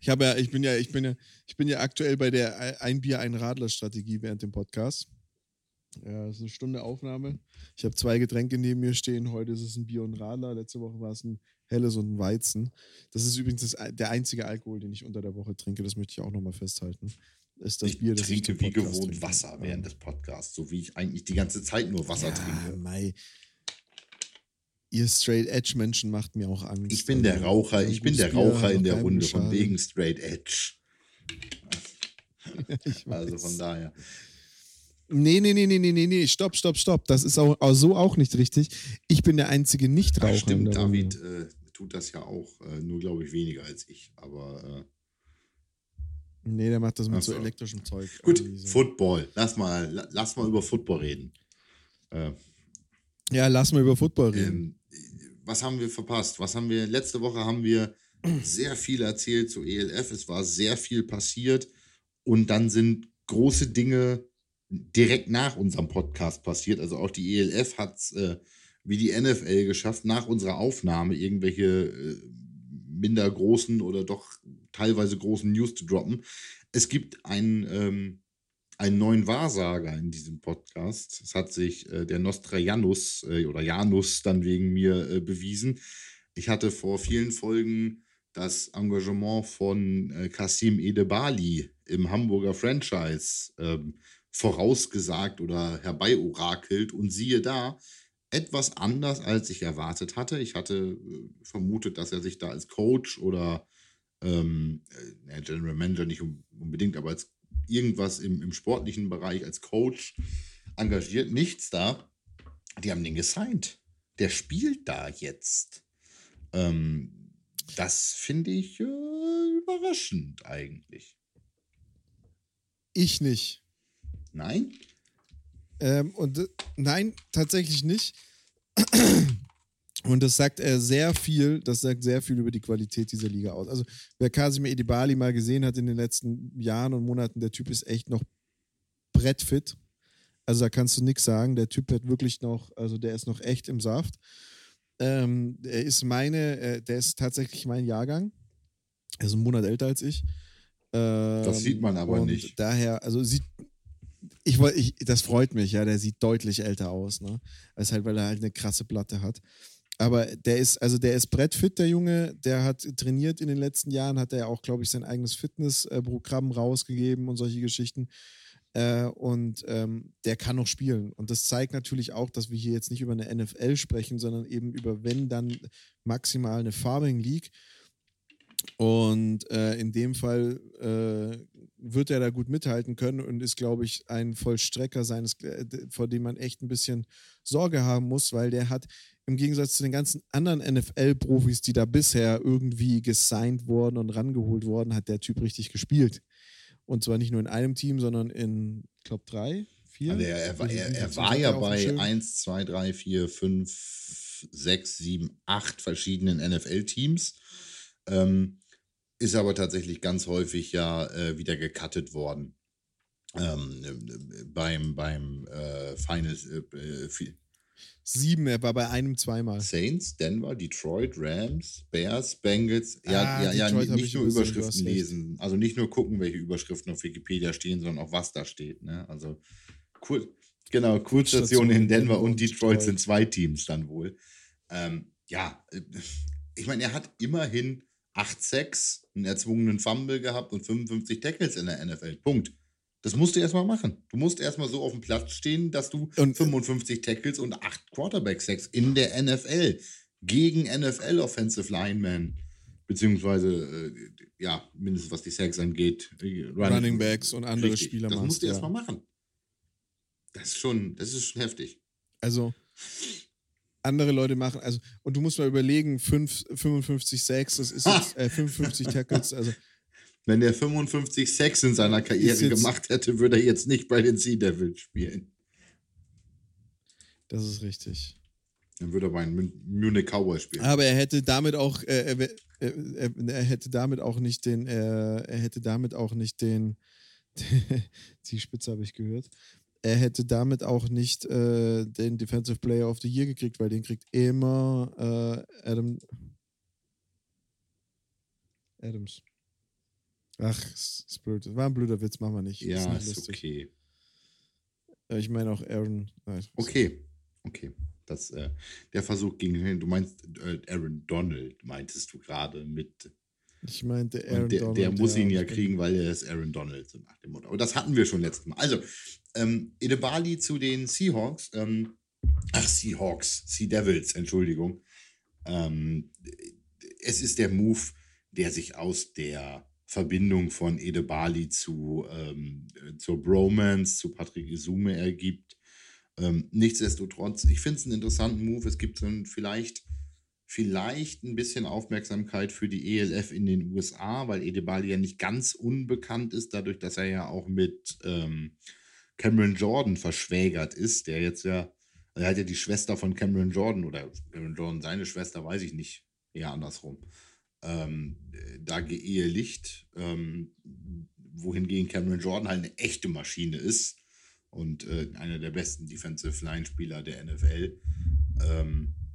Ich habe ja, ich bin ja, ich bin ja, ich bin ja aktuell bei der Ein Bier, ein Radler Strategie während dem Podcast. Ja, es ist eine Stunde Aufnahme. Ich habe zwei Getränke neben mir stehen. Heute ist es ein Bier und Radler. Letzte Woche war es ein helles und ein Weizen. Das ist übrigens das, der einzige Alkohol, den ich unter der Woche trinke. Das möchte ich auch nochmal festhalten. Ist das ich Bier, das trinke ich wie gewohnt trinke. Wasser während ja. des Podcasts, so wie ich eigentlich die ganze Zeit nur Wasser ja, trinke. Mei. Ihr Straight Edge Menschen macht mir auch Angst. Ich bin der also, Raucher, ich bin der Raucher in der Runde von wegen Straight Edge. *laughs* also von daher. Nee, nee, nee, nee, nee, nee, nee, stopp, stopp, stopp. Das ist auch, auch so auch nicht richtig. Ich bin der einzige Nichtraucher. Ja, stimmt, David äh, tut das ja auch, äh, nur glaube ich weniger als ich, aber. Äh, nee, der macht das mit so elektrischem Zeug. Gut, so. Football. Lass mal, lass mal über Football reden. Äh, ja, lass mal über Football reden. Ähm, was haben wir verpasst? Was haben wir? Letzte Woche haben wir sehr viel erzählt zu ELF. Es war sehr viel passiert und dann sind große Dinge direkt nach unserem Podcast passiert. Also auch die ELF hat es äh, wie die NFL geschafft, nach unserer Aufnahme irgendwelche äh, minder großen oder doch teilweise großen News zu droppen. Es gibt einen, ähm, einen neuen Wahrsager in diesem Podcast. Es hat sich äh, der Nostrajanus äh, oder Janus dann wegen mir äh, bewiesen. Ich hatte vor vielen Folgen das Engagement von äh, Kasim Edebali im Hamburger Franchise ähm, vorausgesagt oder herbeiorakelt und siehe da, etwas anders, als ich erwartet hatte. Ich hatte äh, vermutet, dass er sich da als Coach oder ähm, äh, General Manager nicht unbedingt, aber als irgendwas im, im sportlichen Bereich als Coach engagiert. Nichts da. Die haben den gesigned. Der spielt da jetzt. Ähm, das finde ich äh, überraschend eigentlich. Ich nicht. Nein? Ähm, und äh, nein, tatsächlich nicht. *clears throat* Und das sagt äh, sehr viel, das sagt sehr viel über die Qualität dieser Liga aus. Also, wer Kasimir Edibali mal gesehen hat in den letzten Jahren und Monaten, der Typ ist echt noch brettfit. Also, da kannst du nichts sagen. Der Typ hat wirklich noch, also der ist noch echt im Saft. Ähm, er ist meine, äh, der ist tatsächlich mein Jahrgang. Er ist einen Monat älter als ich. Ähm, das sieht man aber nicht. Daher, also sieht, ich, ich, das freut mich, ja, der sieht deutlich älter aus, ne? Ist halt, weil er halt eine krasse Platte hat. Aber der ist, also der ist brettfit, der Junge, der hat trainiert in den letzten Jahren, hat er auch, glaube ich, sein eigenes Fitnessprogramm rausgegeben und solche Geschichten. Äh, und ähm, der kann noch spielen. Und das zeigt natürlich auch, dass wir hier jetzt nicht über eine NFL sprechen, sondern eben über, wenn dann maximal eine Farming League. Und äh, in dem Fall äh, wird er da gut mithalten können und ist, glaube ich, ein Vollstrecker seines, äh, vor dem man echt ein bisschen Sorge haben muss, weil der hat im Gegensatz zu den ganzen anderen NFL-Profis, die da bisher irgendwie gesigned wurden und rangeholt wurden, hat der Typ richtig gespielt. Und zwar nicht nur in einem Team, sondern in, ich glaube, drei, vier. Also er, er, er, er war ja bei 1, 2, 3, 4, 5, sechs, sieben, acht verschiedenen NFL-Teams. Ähm, ist aber tatsächlich ganz häufig ja äh, wieder gecuttet worden. Ähm, beim beim äh, Final äh, Sieben, er war bei einem zweimal. Saints, Denver, Detroit, Rams, Bears, Bengals. Ja, ah, ja, ja, nicht, nicht nur Überschriften lesen. Also nicht nur gucken, welche Überschriften auf Wikipedia stehen, sondern auch was da steht. Ne? Also cool. Genau, Kurzstationen in Denver und Detroit, Detroit sind zwei Teams dann wohl. Ähm, ja, äh, ich meine, er hat immerhin 8 Sacks, einen erzwungenen Fumble gehabt und 55 Tackles in der NFL. Punkt. Das musst du erstmal machen. Du musst erstmal so auf dem Platz stehen, dass du und, 55 Tackles und 8 Quarterback-Sacks in der NFL gegen NFL Offensive Linemen, beziehungsweise, äh, ja, mindestens was die Sacks angeht, äh, Running, Running Backs und andere richtig. Spieler Das musst du ja. erstmal machen. Das ist schon, das ist schon heftig. Also, andere Leute machen, also, und du musst mal überlegen, 5, 55 Sacks, das ist jetzt, äh, 55 Tackles, also wenn er 55 Sex in seiner Karriere gemacht hätte, würde er jetzt nicht bei den Sea Devils spielen. Das ist richtig. Dann würde er bei den Munich Cowboys spielen. Aber er hätte damit auch, äh, er, er, er, hätte damit auch nicht den, äh, er hätte damit auch nicht den, *laughs* die Spitze habe ich gehört. Er hätte damit auch nicht äh, den Defensive Player of the Year gekriegt, weil den kriegt immer äh, Adam Adams. Ach, ist blöd. War ein blöder Witz, machen wir nicht. Ja, ist, ist okay. Ich meine auch Aaron. Okay, okay. Das, äh, der Versuch ging, du meinst äh, Aaron Donald, meintest du gerade mit. Ich meinte Aaron der, Donald. Der muss ja, ihn ja kriegen, weil er ist Aaron Donald, so nach dem Motto. Aber das hatten wir schon letztes Mal. Also, ähm, Edebali zu den Seahawks. Ähm, ach, Seahawks, Sea Devils, Entschuldigung. Ähm, es ist der Move, der sich aus der Verbindung von Ede Bali zu, ähm, zur Bromance, zu Patrick Isume ergibt. Ähm, nichtsdestotrotz, ich finde es einen interessanten Move. Es gibt so ein, vielleicht, vielleicht ein bisschen Aufmerksamkeit für die ELF in den USA, weil Ede Bali ja nicht ganz unbekannt ist, dadurch, dass er ja auch mit ähm, Cameron Jordan verschwägert ist, der jetzt ja, er hat ja die Schwester von Cameron Jordan oder Cameron Jordan seine Schwester, weiß ich nicht, eher andersrum ähm, da geehelicht, ähm, wohingegen Cameron Jordan halt eine echte Maschine ist und äh, einer der besten Defensive Line-Spieler der NFL. Ähm, äh,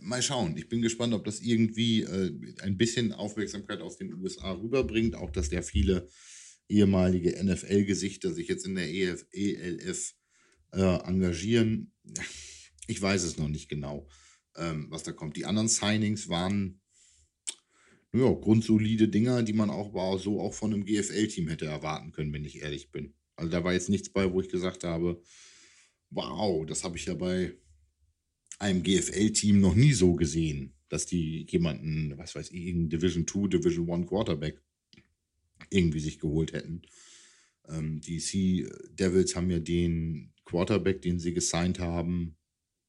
mal schauen. Ich bin gespannt, ob das irgendwie äh, ein bisschen Aufmerksamkeit aus den USA rüberbringt. Auch, dass der viele ehemalige NFL-Gesichter sich jetzt in der EF, ELF äh, engagieren. Ich weiß es noch nicht genau, ähm, was da kommt. Die anderen Signings waren ja, grundsolide Dinger, die man auch so auch von einem GFL-Team hätte erwarten können, wenn ich ehrlich bin. Also da war jetzt nichts bei, wo ich gesagt habe, wow, das habe ich ja bei einem GFL-Team noch nie so gesehen, dass die jemanden, was weiß ich, einen Division 2, Division 1 Quarterback irgendwie sich geholt hätten. Ähm, die Sea Devils haben ja den Quarterback, den sie gesigned haben,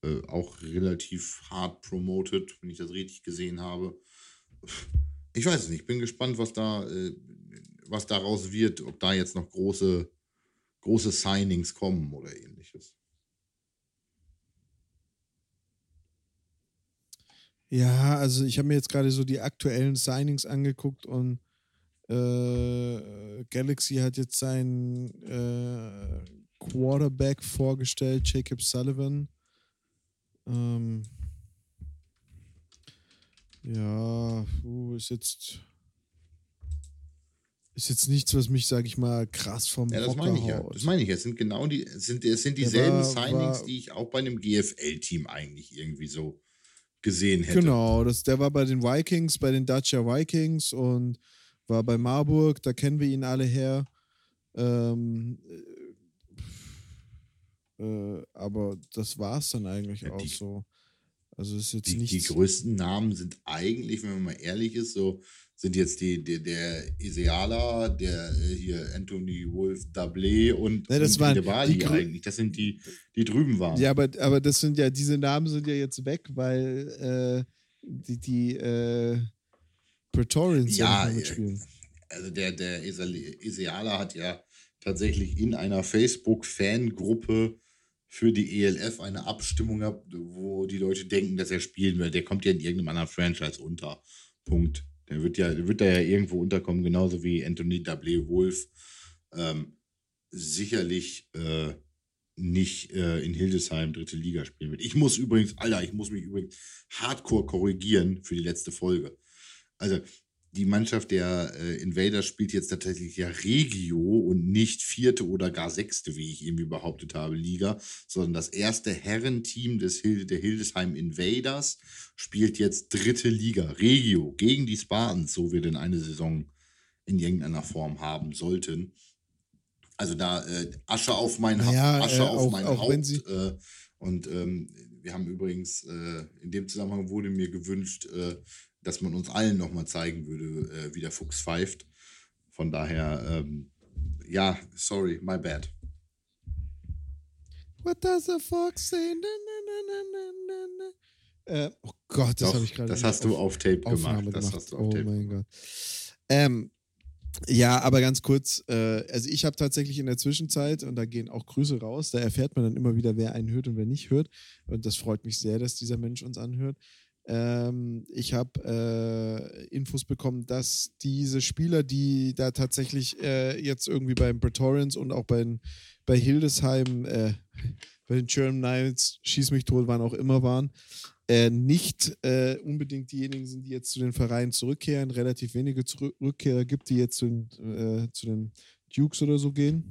äh, auch relativ hart promoted, wenn ich das richtig gesehen habe ich weiß es nicht. Ich bin gespannt, was da, äh, was daraus wird, ob da jetzt noch große, große Signings kommen oder ähnliches. Ja, also ich habe mir jetzt gerade so die aktuellen Signings angeguckt und äh, Galaxy hat jetzt seinen äh, Quarterback vorgestellt, Jacob Sullivan. Ähm, ja, ist jetzt ist jetzt nichts, was mich, sag ich mal, krass vom Ja, das meine ich ja. Das meine ich. Es sind genau die, es sind, es sind dieselben war, Signings, war, die ich auch bei einem GFL-Team eigentlich irgendwie so gesehen hätte. Genau, das, der war bei den Vikings, bei den Dacia Vikings und war bei Marburg, da kennen wir ihn alle her. Ähm, äh, äh aber das war es dann eigentlich ja, auch so. Also ist jetzt die, nichts. Die größten Namen sind eigentlich, wenn man mal ehrlich ist, so sind jetzt die, die der Isiala, der äh, hier Anthony Wolf Dablé und, ja, das und waren Bali eigentlich. Das sind die, die drüben waren. Ja, aber, aber das sind ja, diese Namen sind ja jetzt weg, weil äh, die, die äh, Praetorians ja, ja mitspielen. Also der, der Isiala hat ja tatsächlich in einer Facebook-Fangruppe für die ELF eine Abstimmung habe, wo die Leute denken, dass er spielen wird. Der kommt ja in irgendeinem anderen Franchise unter. Punkt. Der wird ja, wird da ja irgendwo unterkommen, genauso wie Anthony W. Wolf. Ähm, sicherlich äh, nicht äh, in Hildesheim dritte Liga spielen wird. Ich muss übrigens, Alter, ich muss mich übrigens hardcore korrigieren für die letzte Folge. Also, die Mannschaft der äh, Invaders spielt jetzt tatsächlich ja Regio und nicht vierte oder gar sechste, wie ich irgendwie behauptet habe, Liga, sondern das erste Herrenteam des Hilde, der Hildesheim Invaders spielt jetzt dritte Liga, Regio, gegen die Spartans, so wir denn eine Saison in irgendeiner Form haben sollten. Also da äh, Asche auf mein, ha ja, Asche äh, auf auch, mein auch Haupt. Äh, und ähm, wir haben übrigens, äh, in dem Zusammenhang wurde mir gewünscht, äh, dass man uns allen nochmal zeigen würde, äh, wie der Fuchs pfeift. Von daher, ähm, ja, sorry, my bad. What does the fox say? Na, na, na, äh, oh Gott, das habe ich gerade. Das hast du auf Tape gemacht. gemacht. Das hast du auf oh Tape mein gemacht. Gott. Ähm, ja, aber ganz kurz, äh, also ich habe tatsächlich in der Zwischenzeit, und da gehen auch Grüße raus, da erfährt man dann immer wieder, wer einen hört und wer nicht hört. Und das freut mich sehr, dass dieser Mensch uns anhört. Ähm, ich habe äh, Infos bekommen, dass diese Spieler, die da tatsächlich äh, jetzt irgendwie beim Praetorians und auch bei, bei Hildesheim, äh, bei den German Knights, Schieß mich tot, wann auch immer waren, äh, nicht äh, unbedingt diejenigen sind, die jetzt zu den Vereinen zurückkehren. Relativ wenige Rückkehrer gibt, die jetzt zu, äh, zu den Dukes oder so gehen.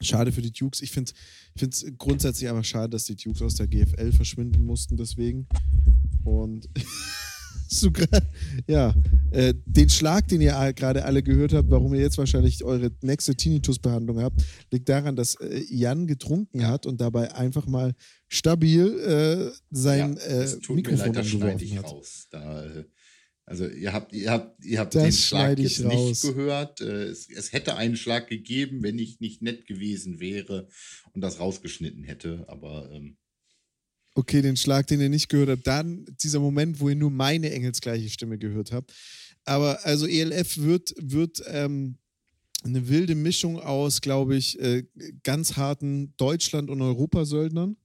Schade für die Dukes. Ich finde es grundsätzlich einfach schade, dass die Dukes aus der GFL verschwinden mussten, deswegen. Und *laughs* sogar, ja, äh, den Schlag, den ihr gerade alle gehört habt, warum ihr jetzt wahrscheinlich eure nächste Tinnitus-Behandlung habt, liegt daran, dass äh, Jan getrunken hat und dabei einfach mal stabil äh, sein ja, äh, Mikrofon mir leid, angeworfen hat. Raus. Da, äh, also ihr habt, ihr habt, ihr habt den Schlag jetzt raus. nicht gehört. Äh, es, es, hätte einen Schlag gegeben, wenn ich nicht nett gewesen wäre und das rausgeschnitten hätte. Aber ähm, Okay, den Schlag, den ihr nicht gehört habt. Dann dieser Moment, wo ihr nur meine engelsgleiche Stimme gehört habt. Aber also ELF wird, wird ähm, eine wilde Mischung aus, glaube ich, äh, ganz harten Deutschland- und Europasöldnern.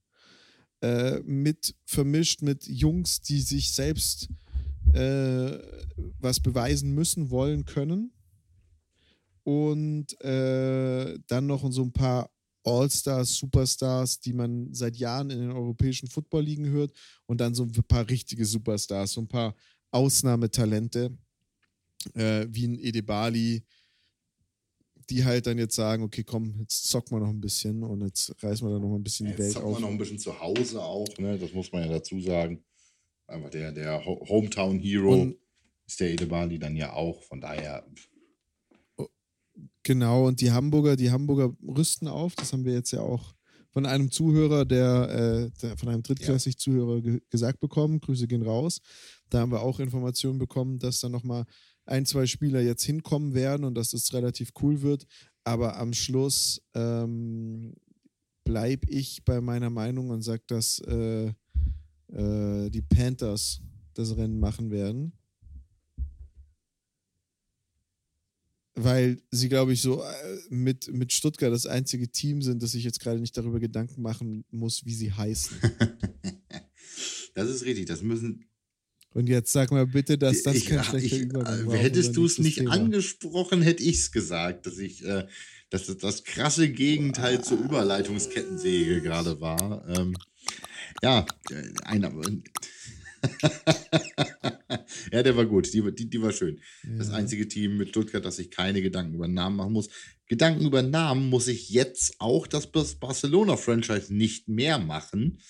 Äh, mit vermischt mit Jungs, die sich selbst äh, was beweisen müssen, wollen, können. Und äh, dann noch so ein paar All-Stars, Superstars, die man seit Jahren in den europäischen Football-Ligen hört und dann so ein paar richtige Superstars, so ein paar Ausnahmetalente, äh, wie ein Edebali, die halt dann jetzt sagen, okay, komm, jetzt zocken wir noch ein bisschen und jetzt reißen wir dann noch ein bisschen die Welt auf. Jetzt wir noch ein bisschen zu Hause auch, ne? das muss man ja dazu sagen. Einfach der, der Hometown Hero und, ist der Edebali dann ja auch, von daher Genau, und die Hamburger, die Hamburger rüsten auf. Das haben wir jetzt ja auch von einem Zuhörer, der, äh, der von einem drittklassig Zuhörer ge gesagt bekommen. Grüße gehen raus. Da haben wir auch Informationen bekommen, dass da nochmal ein, zwei Spieler jetzt hinkommen werden und dass das relativ cool wird. Aber am Schluss ähm, bleibe ich bei meiner Meinung und sage, dass äh, äh, die Panthers das Rennen machen werden. Weil sie, glaube ich, so äh, mit, mit Stuttgart das einzige Team sind, das sich jetzt gerade nicht darüber Gedanken machen muss, wie sie heißen. *laughs* das ist richtig, das müssen. Und jetzt sag mal bitte, dass das ich, kein schlechter ich, Übergang war. Hättest du es nicht Thema. angesprochen, hätte ich es gesagt, dass ich, äh, dass das, das krasse Gegenteil ah. zur Überleitungskettensäge gerade war. Ähm, ja, äh, einer. *laughs* *laughs* ja, der war gut. Die, die, die war schön. Ja. Das einzige Team mit Stuttgart, das sich keine Gedanken über Namen machen muss. Gedanken über Namen muss ich jetzt auch das Barcelona-Franchise nicht mehr machen.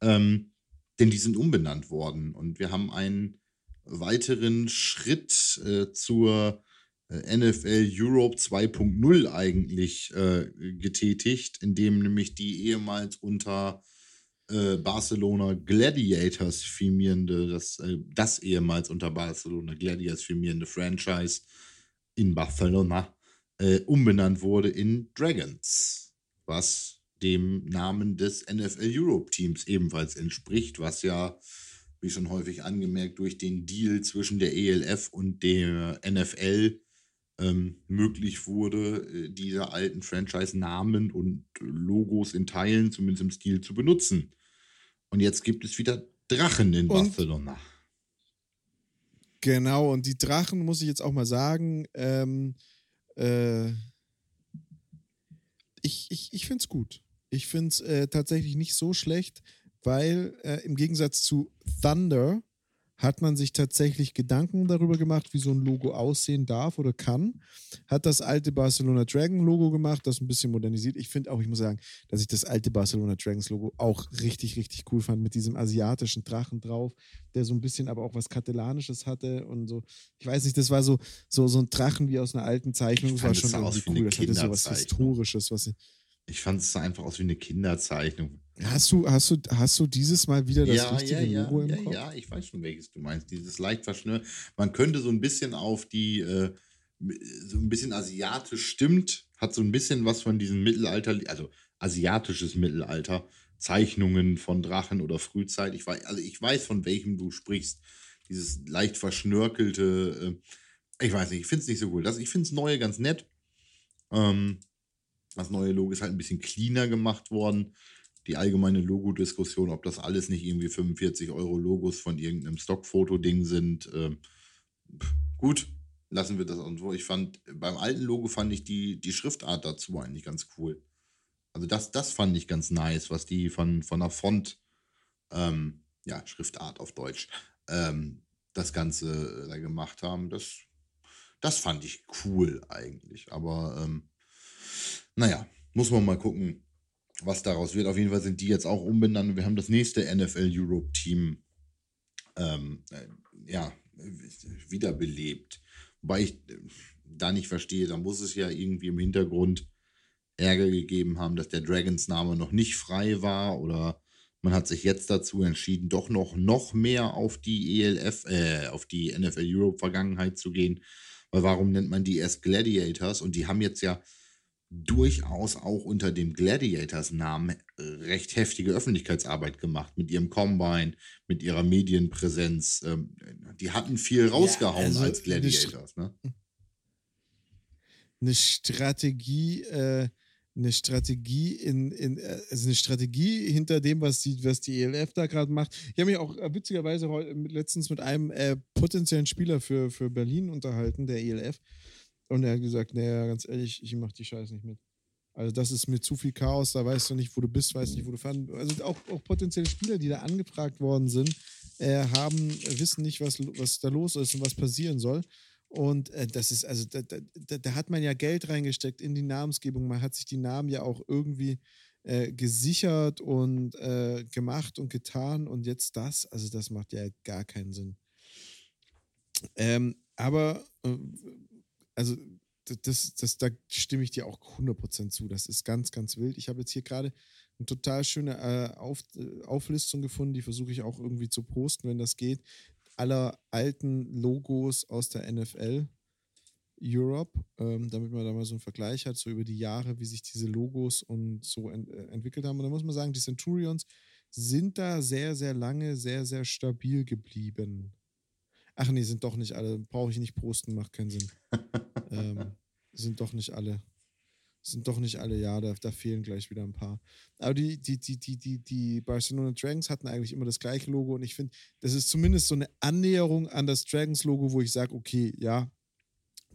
Ähm, denn die sind umbenannt worden. Und wir haben einen weiteren Schritt äh, zur äh, NFL Europe 2.0 eigentlich äh, getätigt, indem nämlich die ehemals unter äh, Barcelona Gladiators firmierende, das, äh, das ehemals unter Barcelona Gladiators firmierende Franchise in Barcelona äh, umbenannt wurde in Dragons, was dem Namen des NFL Europe Teams ebenfalls entspricht, was ja, wie schon häufig angemerkt, durch den Deal zwischen der ELF und der NFL ähm, möglich wurde, äh, diese alten Franchise-Namen und Logos in Teilen, zumindest im Stil, zu benutzen. Und jetzt gibt es wieder Drachen in und Barcelona. Genau, und die Drachen, muss ich jetzt auch mal sagen, ähm, äh, ich, ich, ich finde es gut. Ich finde es äh, tatsächlich nicht so schlecht, weil äh, im Gegensatz zu Thunder hat man sich tatsächlich Gedanken darüber gemacht, wie so ein Logo aussehen darf oder kann. Hat das alte Barcelona Dragon Logo gemacht, das ein bisschen modernisiert. Ich finde auch, ich muss sagen, dass ich das alte Barcelona Dragons Logo auch richtig, richtig cool fand mit diesem asiatischen Drachen drauf, der so ein bisschen aber auch was Katalanisches hatte und so. Ich weiß nicht, das war so, so, so ein Drachen wie aus einer alten Zeichnung. Das war schon irgendwie cool. Das hatte so was Historisches, was ich. Ich fand es einfach aus wie eine Kinderzeichnung. Hast du, hast du, hast du dieses Mal wieder das ja, richtige ja, Logo ja, im Kopf? Ja, ich weiß schon, welches du meinst. Dieses leicht verschnürt. Man könnte so ein bisschen auf die, äh, so ein bisschen asiatisch stimmt, hat so ein bisschen was von diesem Mittelalter, also asiatisches Mittelalter, Zeichnungen von Drachen oder Frühzeit. Ich weiß, also ich weiß, von welchem du sprichst. Dieses leicht verschnörkelte, äh, ich weiß nicht, ich finde es nicht so cool. Das, ich finde es neue ganz nett. Ähm, das neue Logo ist halt ein bisschen cleaner gemacht worden die allgemeine Logo-Diskussion, ob das alles nicht irgendwie 45 Euro Logos von irgendeinem Stockfoto-Ding sind. Ähm, gut, lassen wir das irgendwo. Ich fand, beim alten Logo fand ich die, die Schriftart dazu eigentlich ganz cool. Also das, das fand ich ganz nice, was die von, von der Font, ähm, ja, Schriftart auf Deutsch, ähm, das Ganze äh, da gemacht haben. Das, das fand ich cool eigentlich. Aber ähm, naja, muss man mal gucken, was daraus wird. Auf jeden Fall sind die jetzt auch umbenannt. Wir haben das nächste NFL Europe Team ähm, äh, ja, wiederbelebt. Wobei ich äh, da nicht verstehe, da muss es ja irgendwie im Hintergrund Ärger gegeben haben, dass der Dragons Name noch nicht frei war oder man hat sich jetzt dazu entschieden, doch noch, noch mehr auf die ELF, äh, auf die NFL Europe Vergangenheit zu gehen. Weil warum nennt man die erst Gladiators? Und die haben jetzt ja durchaus auch unter dem Gladiators-Namen recht heftige Öffentlichkeitsarbeit gemacht mit ihrem Combine, mit ihrer Medienpräsenz. Ähm, die hatten viel rausgehauen ja, also als Gladiators. Eine, ne? eine Strategie, äh, eine Strategie in, in äh, also eine Strategie hinter dem, was die, was die ELF da gerade macht. Ich habe mich auch äh, witzigerweise heute, letztens mit einem äh, potenziellen Spieler für, für Berlin unterhalten, der ELF. Und er hat gesagt, naja, ganz ehrlich, ich mach die Scheiße nicht mit. Also das ist mir zu viel Chaos, da weißt du nicht, wo du bist, weißt nicht, wo du fahren. Also auch, auch potenzielle Spieler, die da angefragt worden sind, äh, haben, wissen nicht, was, was da los ist und was passieren soll. Und äh, das ist, also da, da, da, hat man ja Geld reingesteckt in die Namensgebung. Man hat sich die Namen ja auch irgendwie äh, gesichert und äh, gemacht und getan. Und jetzt das, also das macht ja gar keinen Sinn. Ähm, aber äh, also das, das, da stimme ich dir auch 100% zu. Das ist ganz, ganz wild. Ich habe jetzt hier gerade eine total schöne äh, Auf, äh, Auflistung gefunden, die versuche ich auch irgendwie zu posten, wenn das geht. Aller alten Logos aus der NFL Europe, ähm, damit man da mal so einen Vergleich hat, so über die Jahre, wie sich diese Logos und so ent äh, entwickelt haben. Und da muss man sagen, die Centurions sind da sehr, sehr lange, sehr, sehr stabil geblieben. Ach nee, sind doch nicht alle. Brauche ich nicht posten, macht keinen Sinn. *laughs* ähm, sind doch nicht alle. Sind doch nicht alle, ja, da, da, fehlen gleich wieder ein paar. Aber die, die, die, die, die, die Barcelona Dragons hatten eigentlich immer das gleiche Logo und ich finde, das ist zumindest so eine Annäherung an das Dragons-Logo, wo ich sage, okay, ja,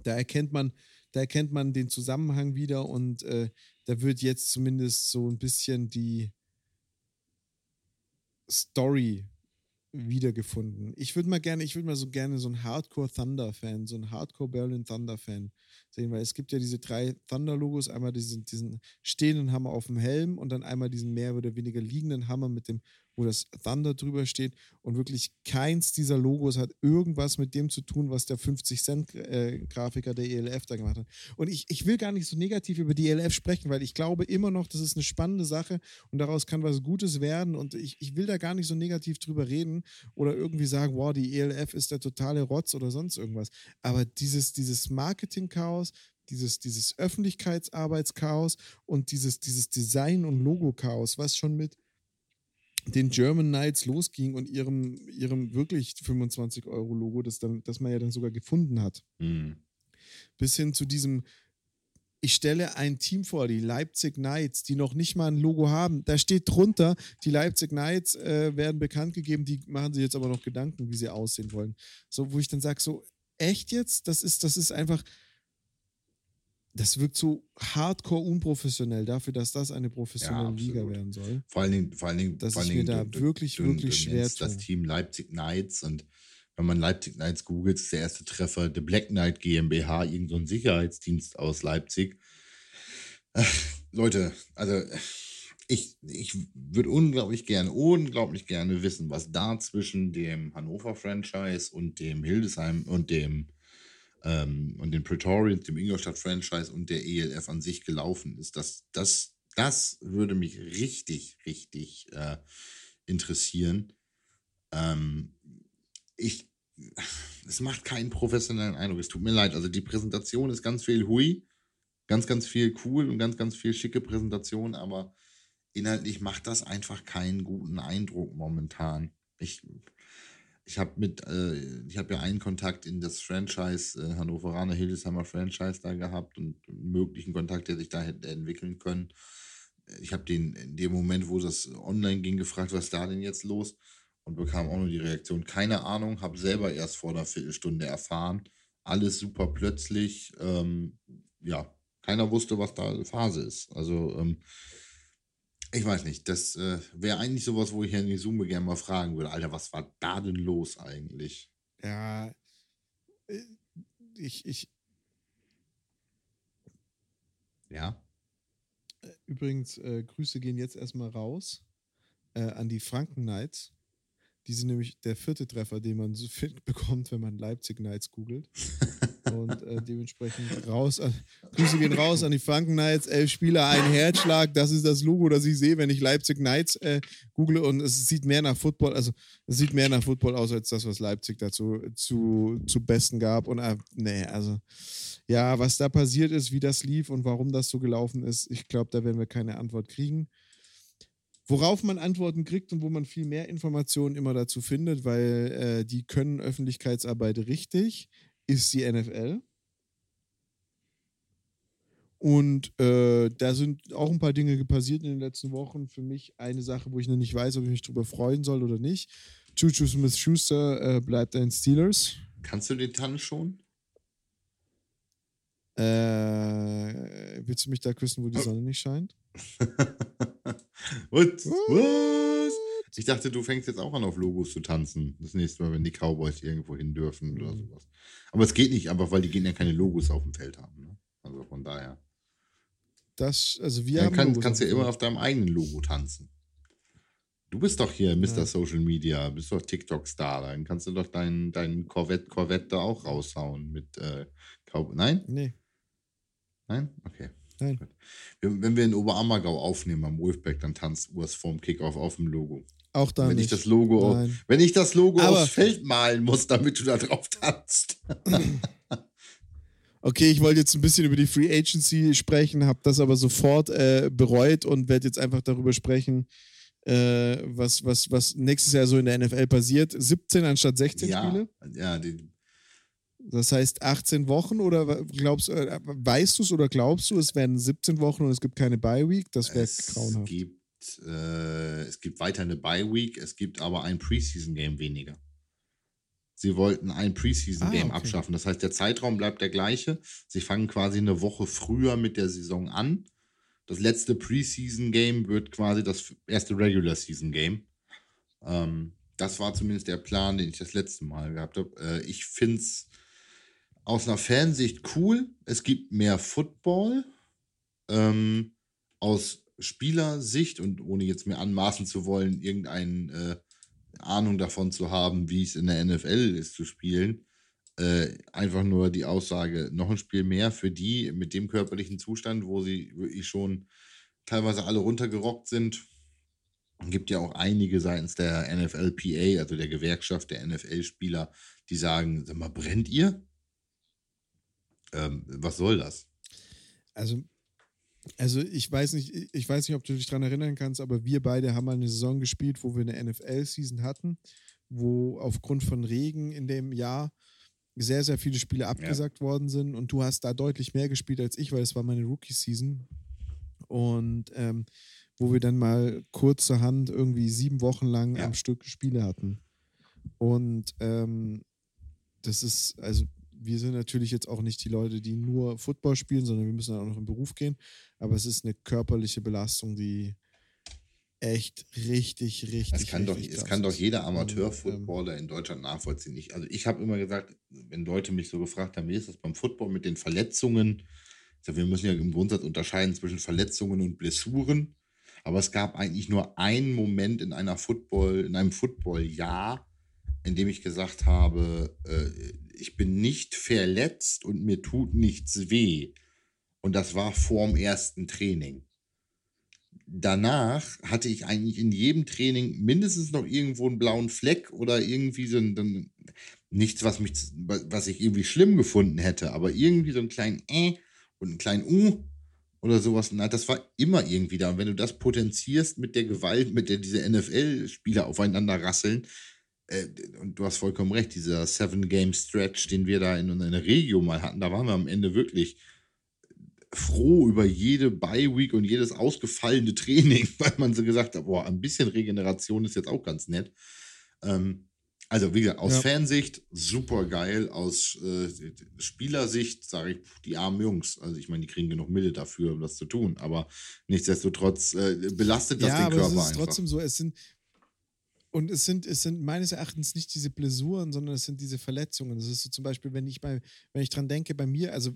da erkennt man, da erkennt man den Zusammenhang wieder und äh, da wird jetzt zumindest so ein bisschen die Story wiedergefunden. Ich würde mal gerne, ich würde mal so gerne so ein Hardcore Thunder-Fan, so ein Hardcore Berlin Thunder-Fan sehen, weil es gibt ja diese drei Thunder-Logos, einmal diesen, diesen stehenden Hammer auf dem Helm und dann einmal diesen mehr oder weniger liegenden Hammer mit dem wo das Thunder drüber steht. Und wirklich keins dieser Logos hat irgendwas mit dem zu tun, was der 50-Cent-Grafiker der ELF da gemacht hat. Und ich, ich will gar nicht so negativ über die ELF sprechen, weil ich glaube immer noch, das ist eine spannende Sache und daraus kann was Gutes werden. Und ich, ich will da gar nicht so negativ drüber reden oder irgendwie sagen, wow, die ELF ist der totale Rotz oder sonst irgendwas. Aber dieses, dieses Marketing-Chaos, dieses, dieses Öffentlichkeitsarbeitschaos und dieses, dieses Design- und Logo-Chaos, was schon mit den German Knights losging und ihrem, ihrem wirklich 25-Euro-Logo, das, das man ja dann sogar gefunden hat. Mhm. bis hin zu diesem, ich stelle ein Team vor, die Leipzig Knights, die noch nicht mal ein Logo haben. Da steht drunter, die Leipzig Knights äh, werden bekannt gegeben, die machen sich jetzt aber noch Gedanken, wie sie aussehen wollen. So, wo ich dann sage, so, echt jetzt? Das ist, das ist einfach, das wirkt so hardcore unprofessionell dafür, dass das eine professionelle ja, Liga werden soll. Vor allen Dingen, vor allen Dingen, dass vor allen ich mir da wirklich, du, wirklich schwer das Team Leipzig Knights und wenn man Leipzig Knights googelt, ist der erste Treffer The Black Knight GmbH, irgendein so Sicherheitsdienst aus Leipzig. *laughs* Leute, also ich, ich würde unglaublich gerne, unglaublich gerne wissen, was da zwischen dem Hannover-Franchise und dem Hildesheim und dem ähm, und den Praetorians, dem Ingolstadt-Franchise und der ELF an sich gelaufen ist. Das, das, das würde mich richtig, richtig äh, interessieren. Ähm, ich, es macht keinen professionellen Eindruck. Es tut mir leid. Also die Präsentation ist ganz viel Hui, ganz, ganz viel cool und ganz, ganz viel schicke Präsentation, aber inhaltlich macht das einfach keinen guten Eindruck momentan. Ich, ich habe mit, äh, ich habe ja einen Kontakt in das Franchise, äh, Hannoveraner Hildesheimer Franchise da gehabt und möglichen Kontakt, der sich da hätte entwickeln können. Ich habe den in dem Moment, wo das online ging, gefragt, was ist da denn jetzt los? Und bekam auch nur die Reaktion, keine Ahnung, habe selber erst vor einer Viertelstunde erfahren. Alles super plötzlich. Ähm, ja, keiner wusste, was da Phase ist. Also, ähm, ich weiß nicht, das äh, wäre eigentlich sowas, wo ich Herrn Isume gerne mal fragen würde. Alter, was war da denn los eigentlich? Ja, äh, ich, ich. Ja. Äh, übrigens, äh, Grüße gehen jetzt erstmal raus äh, an die Franken Knights. Die sind nämlich der vierte Treffer, den man so *laughs* bekommt, wenn man Leipzig Knights googelt. *laughs* Und äh, dementsprechend raus, an, Grüße gehen raus an die Franken Knights, elf Spieler, ein Herzschlag. Das ist das Logo, das ich sehe, wenn ich Leipzig Knights äh, google. Und es sieht mehr nach Football, also es sieht mehr nach Football aus, als das, was Leipzig dazu zu, zu Besten gab. Und äh, nee, also ja, was da passiert ist, wie das lief und warum das so gelaufen ist, ich glaube, da werden wir keine Antwort kriegen. Worauf man Antworten kriegt und wo man viel mehr Informationen immer dazu findet, weil äh, die können Öffentlichkeitsarbeit richtig ist die NFL. Und äh, da sind auch ein paar Dinge passiert in den letzten Wochen. Für mich eine Sache, wo ich noch nicht weiß, ob ich mich darüber freuen soll oder nicht. Juju Smith Schuster äh, bleibt ein Steelers. Kannst du den Tann schon? Äh, willst du mich da küssen, wo die Sonne nicht scheint? *laughs* What? What? Ich dachte, du fängst jetzt auch an, auf Logos zu tanzen. Das nächste Mal, wenn die Cowboys irgendwo hin dürfen oder mhm. sowas. Aber es geht nicht einfach, weil die gehen ja keine Logos auf dem Feld haben. Ne? Also von daher. Das, also wir ja, haben. Kann, kannst ja immer auf deinem eigenen Logo tanzen. Du bist doch hier Mr. Ja. Social Media, bist doch TikTok-Star. Dann kannst du doch deinen dein Corvette, Corvette da auch raushauen mit äh, Cowboy. Nein? Nee. Nein? Okay. Nein. Wenn wir in Oberammergau aufnehmen am Wolfpack, dann tanzt Urs vorm Kickoff auf dem Logo. Auch da wenn nicht. Ich das Logo, Nein. wenn ich das Logo Aber aufs Feld malen muss, damit du da drauf tanzt. *laughs* okay, ich wollte jetzt ein bisschen über die Free Agency sprechen, habe das aber sofort äh, bereut und werde jetzt einfach darüber sprechen, äh, was, was, was nächstes Jahr so in der NFL passiert. 17 anstatt 16 ja, Spiele? Ja, die, das heißt 18 Wochen oder glaubst äh, weißt du es oder glaubst du, es werden 17 Wochen und es gibt keine Bye Week? Das wäre grauenhaft. Gibt äh, es gibt weiter eine Bye Week, es gibt aber ein Preseason Game weniger. Sie wollten ein Preseason Game ah, okay. abschaffen. Das heißt, der Zeitraum bleibt der gleiche. Sie fangen quasi eine Woche früher mit der Saison an. Das letzte Preseason Game wird quasi das erste Regular Season Game. Ähm, das war zumindest der Plan, den ich das letzte Mal gehabt habe. Äh, ich finde es aus einer Fansicht cool. Es gibt mehr Football. Ähm, aus Spielersicht und ohne jetzt mir anmaßen zu wollen, irgendeine äh, Ahnung davon zu haben, wie es in der NFL ist zu spielen, äh, einfach nur die Aussage, noch ein Spiel mehr für die mit dem körperlichen Zustand, wo sie wirklich schon teilweise alle runtergerockt sind. Es gibt ja auch einige seitens der NFLPA, also der Gewerkschaft der NFL-Spieler, die sagen, sag mal, brennt ihr? Ähm, was soll das? Also also ich weiß nicht, ich weiß nicht, ob du dich daran erinnern kannst, aber wir beide haben mal eine Saison gespielt, wo wir eine NFL-Season hatten, wo aufgrund von Regen in dem Jahr sehr, sehr viele Spiele abgesagt ja. worden sind und du hast da deutlich mehr gespielt als ich, weil es war meine Rookie-Season. Und ähm, wo wir dann mal kurzerhand irgendwie sieben Wochen lang ja. am Stück Spiele hatten. Und ähm, das ist, also wir sind natürlich jetzt auch nicht die Leute, die nur Football spielen, sondern wir müssen auch noch im Beruf gehen. Aber es ist eine körperliche Belastung, die echt richtig, richtig. Es kann, richtig doch, es kann doch jeder Amateur-Footballer in Deutschland nachvollziehen. Ich, also ich habe immer gesagt, wenn Leute mich so gefragt haben, wie ist das beim Football mit den Verletzungen? Also wir müssen ja im Grundsatz unterscheiden zwischen Verletzungen und Blessuren. Aber es gab eigentlich nur einen Moment in einer Football, in einem Football-Jahr, in dem ich gesagt habe, äh, ich bin nicht verletzt und mir tut nichts weh. Und das war vorm ersten Training. Danach hatte ich eigentlich in jedem Training mindestens noch irgendwo einen blauen Fleck oder irgendwie so ein, nichts, was mich, was ich irgendwie schlimm gefunden hätte, aber irgendwie so einen kleinen Äh und einen kleinen U oder sowas. Na, das war immer irgendwie da. Und wenn du das potenzierst mit der Gewalt, mit der diese NFL-Spieler aufeinander rasseln, äh, und du hast vollkommen recht, dieser Seven-Game-Stretch, den wir da in, der Regio mal hatten, da waren wir am Ende wirklich froh über jede Bye-Week und jedes ausgefallene *laughs* Training, weil man so gesagt hat, boah, ein bisschen Regeneration ist jetzt auch ganz nett. Ähm, also, wie gesagt, aus ja. Fansicht super geil, aus äh, Spielersicht sage ich, die armen Jungs. Also, ich meine, die kriegen genug Mille dafür, um das zu tun, aber nichtsdestotrotz äh, belastet das ja, den Körper einfach. Ja, es ist trotzdem so, es sind, und es sind, es sind meines Erachtens nicht diese Blessuren, sondern es sind diese Verletzungen. Das ist so zum Beispiel, wenn ich bei, wenn ich dran denke, bei mir, also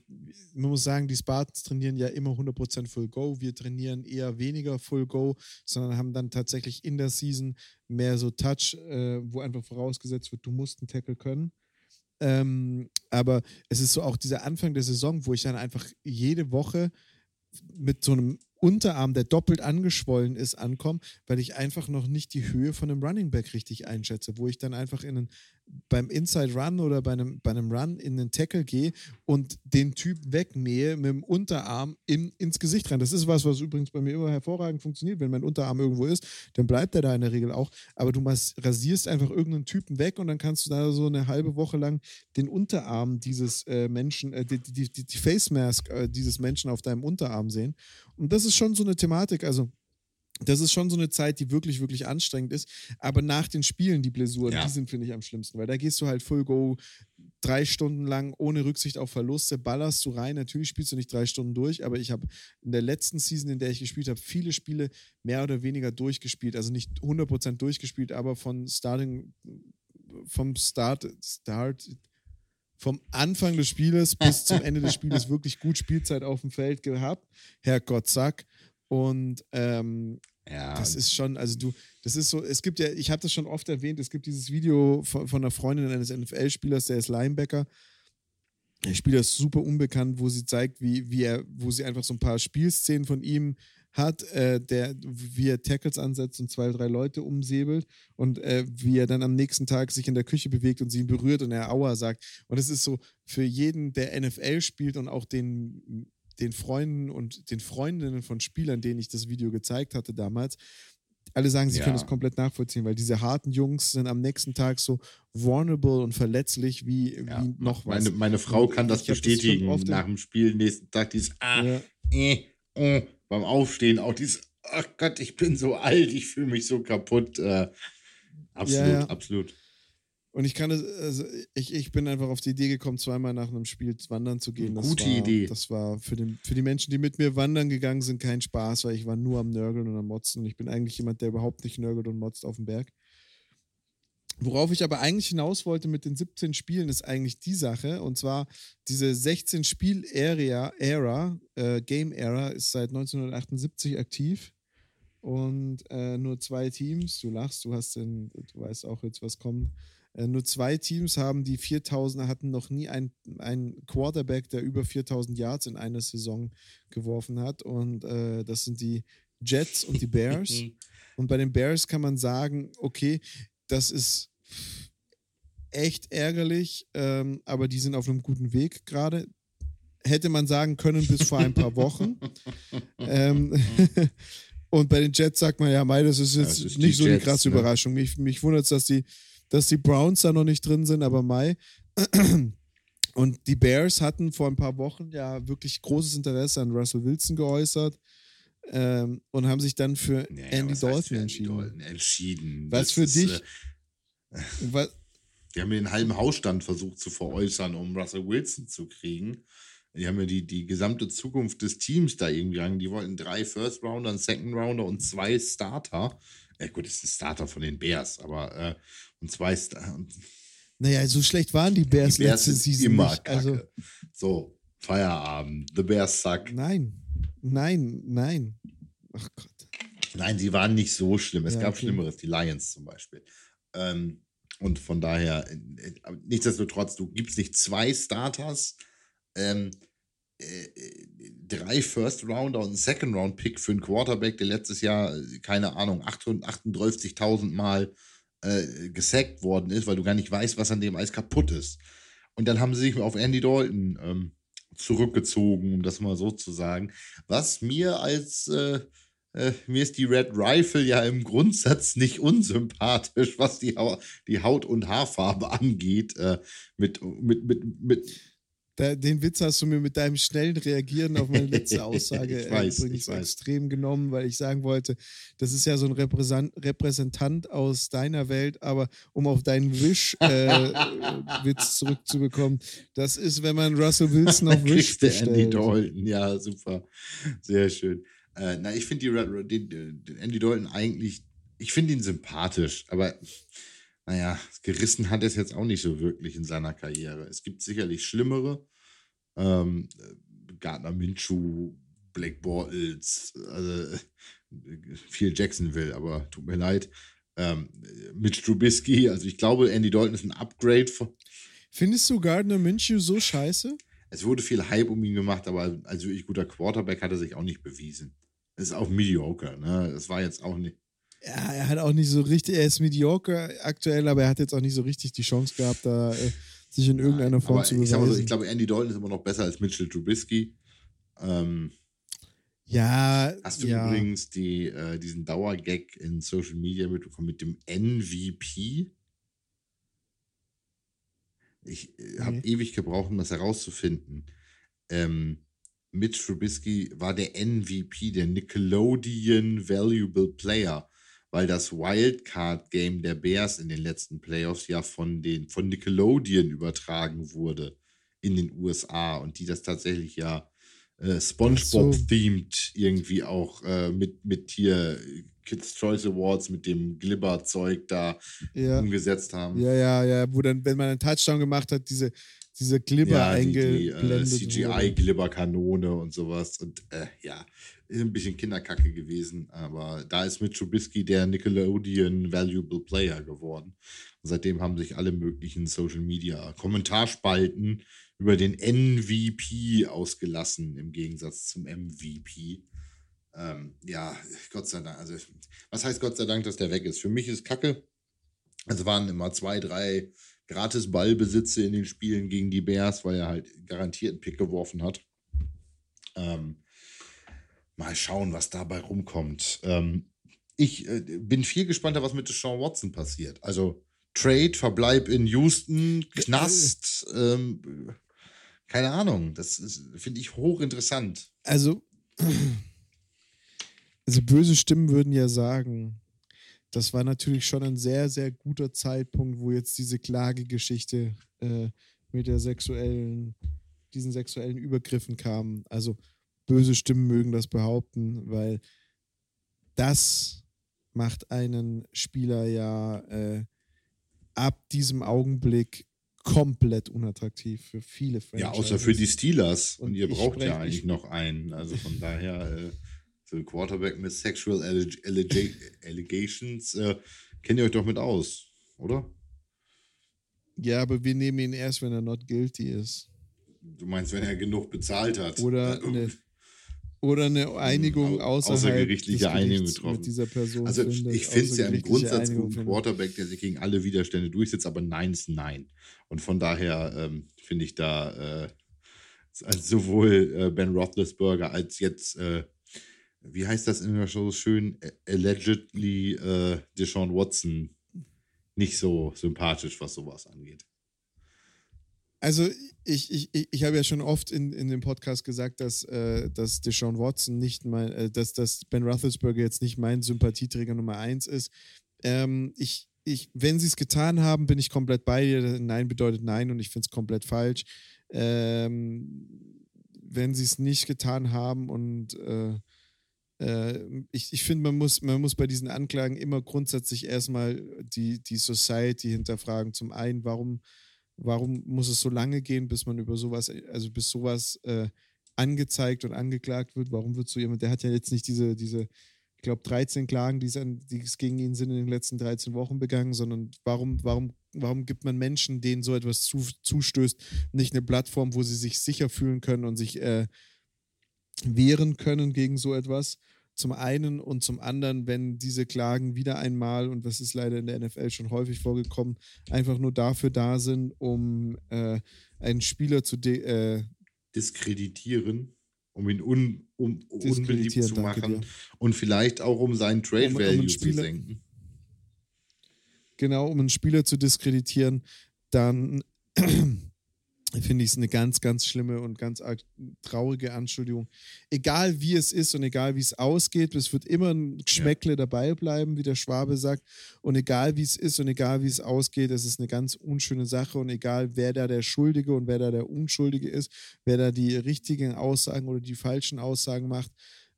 man muss sagen, die Spartans trainieren ja immer 100% Full Go. Wir trainieren eher weniger Full Go, sondern haben dann tatsächlich in der Season mehr so Touch, äh, wo einfach vorausgesetzt wird, du musst einen Tackle können. Ähm, aber es ist so auch dieser Anfang der Saison, wo ich dann einfach jede Woche mit so einem Unterarm, der doppelt angeschwollen ist, ankommen, weil ich einfach noch nicht die Höhe von einem Running Back richtig einschätze, wo ich dann einfach in einen, beim Inside Run oder bei einem, bei einem Run in den Tackle gehe und den Typ wegmähe mit dem Unterarm in, ins Gesicht rein. Das ist was, was übrigens bei mir immer hervorragend funktioniert. Wenn mein Unterarm irgendwo ist, dann bleibt er da in der Regel auch. Aber du rasierst einfach irgendeinen Typen weg und dann kannst du da so eine halbe Woche lang den Unterarm dieses äh, Menschen, äh, die, die, die, die Face Mask äh, dieses Menschen auf deinem Unterarm sehen. Und das ist schon so eine Thematik. Also, das ist schon so eine Zeit, die wirklich, wirklich anstrengend ist. Aber nach den Spielen, die Blessuren, ja. die sind, finde ich, am schlimmsten, weil da gehst du halt Full Go drei Stunden lang ohne Rücksicht auf Verluste, ballerst du rein. Natürlich spielst du nicht drei Stunden durch, aber ich habe in der letzten Season, in der ich gespielt habe, viele Spiele mehr oder weniger durchgespielt. Also nicht 100% durchgespielt, aber von Starting, vom Start, Start, vom Anfang des Spieles bis zum Ende des Spieles *laughs* wirklich gut Spielzeit auf dem Feld gehabt. Herrgott, zack. Und ähm, ja. das ist schon, also du, das ist so, es gibt ja, ich habe das schon oft erwähnt, es gibt dieses Video von, von einer Freundin eines NFL-Spielers, der ist Linebacker. Der Spieler ist super unbekannt, wo sie zeigt, wie, wie er, wo sie einfach so ein paar Spielszenen von ihm hat, äh, der, wie er Tackles ansetzt und zwei, drei Leute umsäbelt und äh, wie er dann am nächsten Tag sich in der Küche bewegt und sie ihn berührt und er Aua sagt. Und es ist so für jeden, der NFL spielt und auch den, den Freunden und den Freundinnen von Spielern, denen ich das Video gezeigt hatte damals, alle sagen, sie ja. können es komplett nachvollziehen, weil diese harten Jungs sind am nächsten Tag so vulnerable und verletzlich wie, ja. wie noch was. Meine, meine Frau kann das bestätigen. Das nach dem Spiel nächsten Tag, die ist, ah, ja. äh, äh, beim Aufstehen auch dieses, ach Gott, ich bin so alt, ich fühle mich so kaputt. Äh, absolut, ja, ja. absolut. Und ich kann es, also ich, ich bin einfach auf die Idee gekommen, zweimal nach einem Spiel wandern zu gehen. Das Gute war, Idee. Das war für, den, für die Menschen, die mit mir wandern gegangen sind, kein Spaß, weil ich war nur am Nörgeln und am Motzen. Und ich bin eigentlich jemand, der überhaupt nicht nörgelt und motzt auf dem Berg. Worauf ich aber eigentlich hinaus wollte mit den 17 Spielen, ist eigentlich die Sache. Und zwar diese 16 Spiel-Ära, Era, äh, Game-Era, ist seit 1978 aktiv. Und äh, nur zwei Teams, du lachst, du hast den, du weißt auch jetzt, was kommt. Äh, nur zwei Teams haben die 4000 hatten noch nie einen Quarterback, der über 4000 Yards in einer Saison geworfen hat. Und äh, das sind die Jets und die Bears. *laughs* und bei den Bears kann man sagen, okay, das ist echt ärgerlich, ähm, aber die sind auf einem guten Weg gerade. Hätte man sagen können bis vor ein paar Wochen. *laughs* ähm, *laughs* und bei den Jets sagt man ja, Mai, das ist jetzt das ist nicht so Jets, eine krasse ne? Überraschung. Mich, mich wundert es, dass die, dass die Browns da noch nicht drin sind, aber Mai. *clears throat* Und die Bears hatten vor ein paar Wochen ja wirklich großes Interesse an Russell Wilson geäußert ähm, und haben sich dann für Ja, ja, Andy Dalton Andy entschieden. Entschieden. Was Das für ist, dich? Äh, *laughs* Was, die haben den halben Hausstand versucht zu veräußern, um Russell Wilson zu kriegen. Die haben ja die, die gesamte Zukunft des Teams da irgendwie an. Die wollten drei First Rounder, einen Second Rounder und zwei Starter. Ja, gut, ist ein Starter von den Bears, aber äh, und zwei Star und naja, so schlecht waren die Bears, die Bears letzte Season immer nicht. kacke. Also, so, Feierabend. The Bears suck. nein, nein, nein. Ach Gott. Nein, sie waren nicht so schlimm. Es Ja, gab okay. Schlimmeres, die Lions zum Beispiel. Ähm, und von daher, äh, äh, nichtsdestotrotz, du gibst nicht zwei Starters, ähm, äh, äh, drei First Rounder und einen Second Round Pick für einen Quarterback, der letztes Jahr, äh, keine Ahnung, 38.000 Mal äh, gesackt worden ist, weil du gar nicht weißt, was an dem alles kaputt ist. Und dann haben sie sich auf Andy Dalton ähm, zurückgezogen, um das mal so zu sagen. Was mir als äh, äh, mir ist die Red Rifle ja im Grundsatz nicht unsympathisch, was die, Hau die Haut- und Haarfarbe angeht. Äh, mit, mit, mit, mit, Da, den Witz hast du mir mit deinem schnellen Reagieren auf meine letzte *laughs* Aussage Ich weiß, äh, übrigens ich weiß. extrem genommen, weil ich sagen wollte, das ist ja so ein Repräsent Repräsentant aus deiner Welt, aber um auf deinen Wish-Witz äh, *laughs* Witz zurückzubekommen, das ist, wenn man Russell Wilson auf *laughs* Wish du Andy bestellt. Dalton. Ja, super. Sehr schön. Äh, na, ich finde Andy Dalton eigentlich, ich finde ihn sympathisch, aber naja, gerissen hat er es jetzt auch nicht so wirklich in seiner Karriere. Es gibt sicherlich schlimmere. Ähm, Gardner Minshew, Black Bortles, also äh, viel Jacksonville, aber tut mir leid. Ähm, Mitch Trubisky, also ich glaube, Andy Dalton ist ein Upgrade von, Findest du Gardner Minshew so scheiße? es wurde viel Hype um ihn gemacht, aber als wirklich guter Quarterback hat er sich auch nicht bewiesen. Es ist auch mediocre, ne? Das war jetzt auch nicht. Ja, er hat auch nicht so richtig, er ist mediocre aktuell, aber er hat jetzt auch nicht so richtig die Chance gehabt, da äh, sich in irgendeiner Form aber zu ich, sag mal so, beweisen. ich glaube, Andy Dalton ist immer noch besser als Mitchell Trubisky. Ähm, ja, hast du ja. übrigens die, äh, diesen Dauergag in Social Media mitbekommen mit dem MVP? Ich äh, habe Nee. ewig gebraucht, um das herauszufinden. Ähm, Mitch Trubisky war der MVP, der Nickelodeon Valuable Player, weil das Wildcard-Game der Bears in den letzten Playoffs ja von, den, von Nickelodeon übertragen wurde in den USA und die das tatsächlich ja äh, SpongeBob-themed irgendwie auch äh, mit, mit hier Kids Choice Awards mit dem Glibber-Zeug da ja. umgesetzt haben. Ja, ja, ja, wo dann, wenn man einen Touchdown gemacht hat, diese, diese Glibber Ja, die, die äh, eingeblendet. CGI-Glibberkanone und sowas. Und äh, ja, ist ein bisschen Kinderkacke gewesen, aber da ist mit Trubisky der Nickelodeon Valuable Player geworden. Und seitdem haben sich alle möglichen Social Media Kommentarspalten über den MVP ausgelassen, im Gegensatz zum MVP. Ähm, ja, Gott sei Dank. Also, was heißt Gott sei Dank, dass der weg ist? Für mich ist Kacke. Es waren immer zwei, drei gratis Ballbesitze in den Spielen gegen die Bears, weil er halt garantiert einen Pick geworfen hat. Ähm, mal schauen, was dabei rumkommt. Ähm, ich äh, bin viel gespannter, was mit Sean Watson passiert. Also Trade, Verbleib in Houston, Knast, ähm, keine Ahnung. Das finde ich hochinteressant. Also, *clears throat* also böse Stimmen würden ja sagen, das war natürlich schon ein sehr, sehr guter Zeitpunkt, wo jetzt diese Klagegeschichte äh, mit der sexuellen, diesen sexuellen Übergriffen kam. Also böse Stimmen mögen das behaupten, weil das macht einen Spieler ja äh, ab diesem Augenblick komplett unattraktiv für viele Franchises. Ja, außer für die Steelers. Und, Und ihr braucht ja eigentlich ich- noch einen. Also von daher, äh, so ein Quarterback mit Sexual Alleg Alleg Allegations, äh, kennt ihr euch doch mit aus, oder? Ja, aber wir nehmen ihn erst, wenn er not guilty ist. Du meinst, wenn er genug bezahlt hat. Oder eine, oder eine Einigung au- außerhalb außergerichtliche Einigung getroffen. mit dieser Person. Also findet, ich finde es ja im Grundsatz Einigung gut, findet. Quarterback, der sich gegen alle Widerstände durchsetzt, aber Nein ist Nein. Und von daher ähm, finde ich da äh, sowohl äh, Ben Roethlisberger als jetzt, äh, wie heißt das Show so schön, Ä- allegedly äh, Deshaun Watson nicht so sympathisch, was sowas angeht. Also ich, ich, ich habe ja schon oft in, in dem Podcast gesagt, dass, äh, dass Deshaun Watson nicht mein, äh, dass, dass Ben Roethlisberger jetzt nicht mein Sympathieträger Nummer eins ist. Ähm, ich, ich, wenn sie es getan haben, bin ich komplett bei dir. Nein bedeutet nein und ich finde es komplett falsch. Ähm, wenn sie es nicht getan haben und äh, äh, ich, ich finde, man muss, man muss bei diesen Anklagen immer grundsätzlich erstmal die, die Society hinterfragen. Zum einen, warum Warum muss es so lange gehen, bis man über sowas, also bis sowas äh, angezeigt und angeklagt wird? Warum wird so jemand, der hat ja jetzt nicht diese, diese ich glaube, 13 Klagen, die es, die es gegen ihn sind in den letzten 13 Wochen begangen, sondern warum, warum, warum gibt man Menschen, denen so etwas zu, zustößt, nicht eine Plattform, wo sie sich sicher fühlen können und sich äh, wehren können gegen so etwas? Zum einen und zum anderen, wenn diese Klagen wieder einmal, und das ist leider in der NFL schon häufig vorgekommen, einfach nur dafür da sind, um äh, einen Spieler zu äh, diskreditieren, um ihn un, um, unbeliebt zu machen und vielleicht auch um seinen Trade um, um zu senken. Genau, um einen Spieler zu diskreditieren, dann finde ich es eine ganz, ganz schlimme und ganz traurige Anschuldigung. Egal wie es ist und egal wie es ausgeht, es wird immer ein Geschmäckle ja. dabei bleiben, wie der Schwabe sagt. Und egal wie es ist und egal wie es ausgeht, es ist eine ganz unschöne Sache. Und egal wer da der Schuldige und wer da der Unschuldige ist, wer da die richtigen Aussagen oder die falschen Aussagen macht,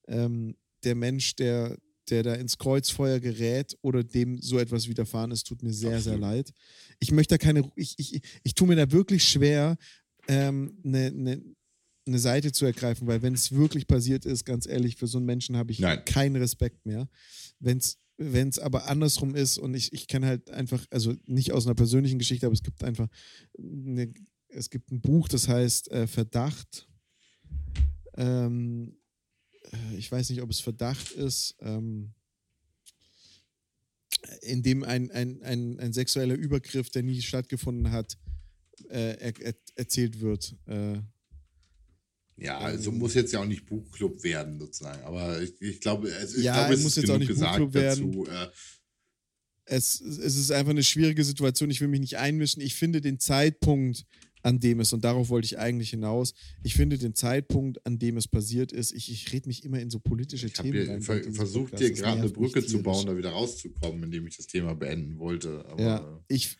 ähm, der Mensch, der, der da ins Kreuzfeuer gerät oder dem so etwas widerfahren ist, tut mir sehr, Absolut. sehr leid. Ich möchte da keine, ich, ich, ich tue mir da wirklich schwer, ähm, eine, eine, eine Seite zu ergreifen, weil wenn es wirklich passiert ist, ganz ehrlich, für so einen Menschen habe ich Nein. keinen Respekt mehr. Wenn es wenn es aber andersrum ist und ich, ich kenne halt einfach, also nicht aus einer persönlichen Geschichte, aber es gibt einfach, eine, es gibt ein Buch, das heißt äh, Verdacht. Ähm, äh, ich weiß nicht, ob es Verdacht ist, ähm, in dem ein, ein, ein, ein sexueller Übergriff, der nie stattgefunden hat, äh, er, er, erzählt wird. Äh, ja, also muss jetzt ja auch nicht Buchclub werden, sozusagen. Aber ich, ich glaube, also ich ja, glaube, es muss jetzt auch nicht Buchclub werden. Dazu, äh, es, es ist einfach eine schwierige Situation. Ich will mich nicht einmischen. Ich finde den Zeitpunkt, an dem es, und darauf wollte ich eigentlich hinaus, ich finde den Zeitpunkt, an dem es passiert ist, ich, ich rede mich immer in so politische ich Themen. Ich habe ver versucht, dir gerade eine Brücke zu bauen, da wieder rauszukommen, indem ich das Thema beenden wollte. Aber ja, ich,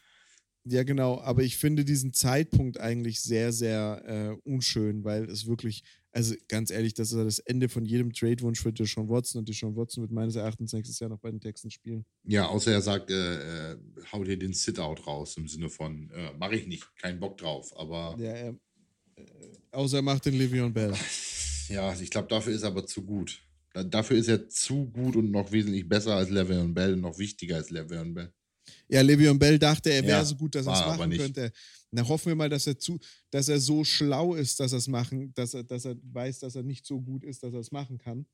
ja, genau, aber ich finde diesen Zeitpunkt eigentlich sehr, sehr äh, unschön, weil es wirklich, also ganz ehrlich, das ist das Ende von jedem Trade-Wunsch für Deshaun Watson und Deshaun Watson wird meines Erachtens nächstes Jahr noch bei den Texten spielen. Ja, außer er sagt, äh, äh, hau dir den Sit-Out raus im Sinne von, äh, mache ich nicht, keinen Bock drauf, aber. Ja, er, äh, außer er macht den Livion Bell. *laughs* Ja, ich glaube, dafür ist er aber zu gut. Dafür ist er zu gut und noch wesentlich besser als Le'Veon Bell und noch wichtiger als Le'Veon Bell. Ja, Le'Veon Bell dachte, er wäre ja, so gut, dass er es machen könnte. Na, hoffen wir mal, dass er zu, dass er so schlau ist, dass er es machen, dass er, dass er weiß, dass er nicht so gut ist, dass er es machen kann.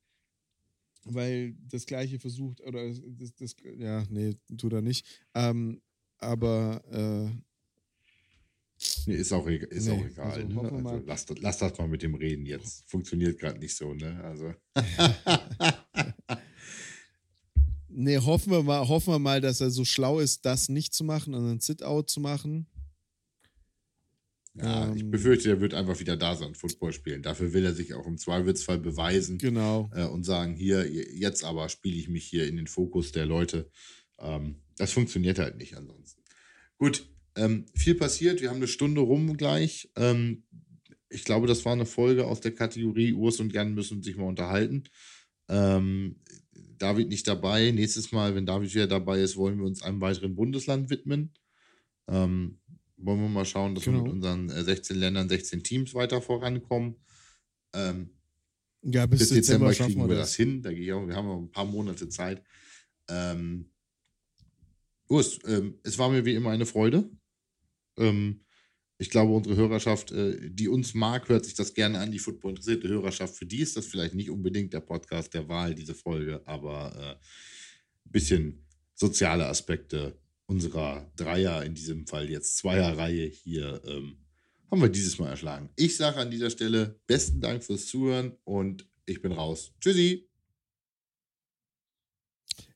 Weil das Gleiche versucht, oder das, das ja, nee, tut er nicht. Ähm, aber äh, Nee, ist auch, ist nee, auch egal. Also, ne? also, lass, lass, das mal mit dem Reden jetzt. Funktioniert gerade nicht so, ne? Also. *laughs* Nee, hoffen wir mal, hoffen wir mal, dass er so schlau ist, das nicht zu machen und ein Sit-Out zu machen. Ja, ähm, ich befürchte, er wird einfach wieder da sein, Football spielen. Dafür will er sich auch im Zweifelsfall beweisen. Genau. Äh, und sagen, hier, jetzt aber spiele ich mich hier in den Fokus der Leute. Ähm, das funktioniert halt nicht ansonsten. Gut, ähm, viel passiert. Wir haben eine Stunde rum gleich. Ähm, ich glaube, das war eine Folge aus der Kategorie Urs und Jan müssen sich mal unterhalten. Ähm, David nicht dabei. Nächstes Mal, wenn David wieder dabei ist, wollen wir uns einem weiteren Bundesland widmen. Ähm, wollen wir mal schauen, dass genau. wir mit unseren 16 äh, Ländern, 16 Teams weiter vorankommen. Ähm, ja, bis, bis Dezember, Dezember kriegen wir das. das hin. Da gehe ich auch, wir haben noch ein paar Monate Zeit. Ähm, Urs, ähm, es war mir wie immer eine Freude. Ähm, ich glaube, unsere Hörerschaft, äh, die uns mag, hört sich das gerne an. Die Football interessierte Hörerschaft, für die ist das vielleicht nicht unbedingt der Podcast der Wahl, diese Folge, aber ein äh, bisschen soziale Aspekte unserer Dreier, in diesem Fall jetzt Zweierreihe hier, ähm, haben wir dieses Mal erschlagen. Ich sage an dieser Stelle besten Dank fürs Zuhören und ich bin raus. Tschüssi.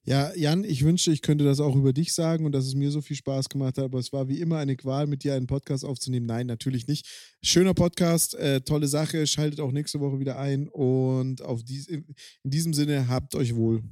Ja, Jan, ich wünschte, ich könnte das auch über dich sagen und dass es mir so viel Spaß gemacht hat, aber es war wie immer eine Qual, mit dir einen Podcast aufzunehmen. Nein, natürlich nicht. Schöner Podcast, äh, tolle Sache. Schaltet auch nächste Woche wieder ein und auf dies, in diesem Sinne, habt euch wohl.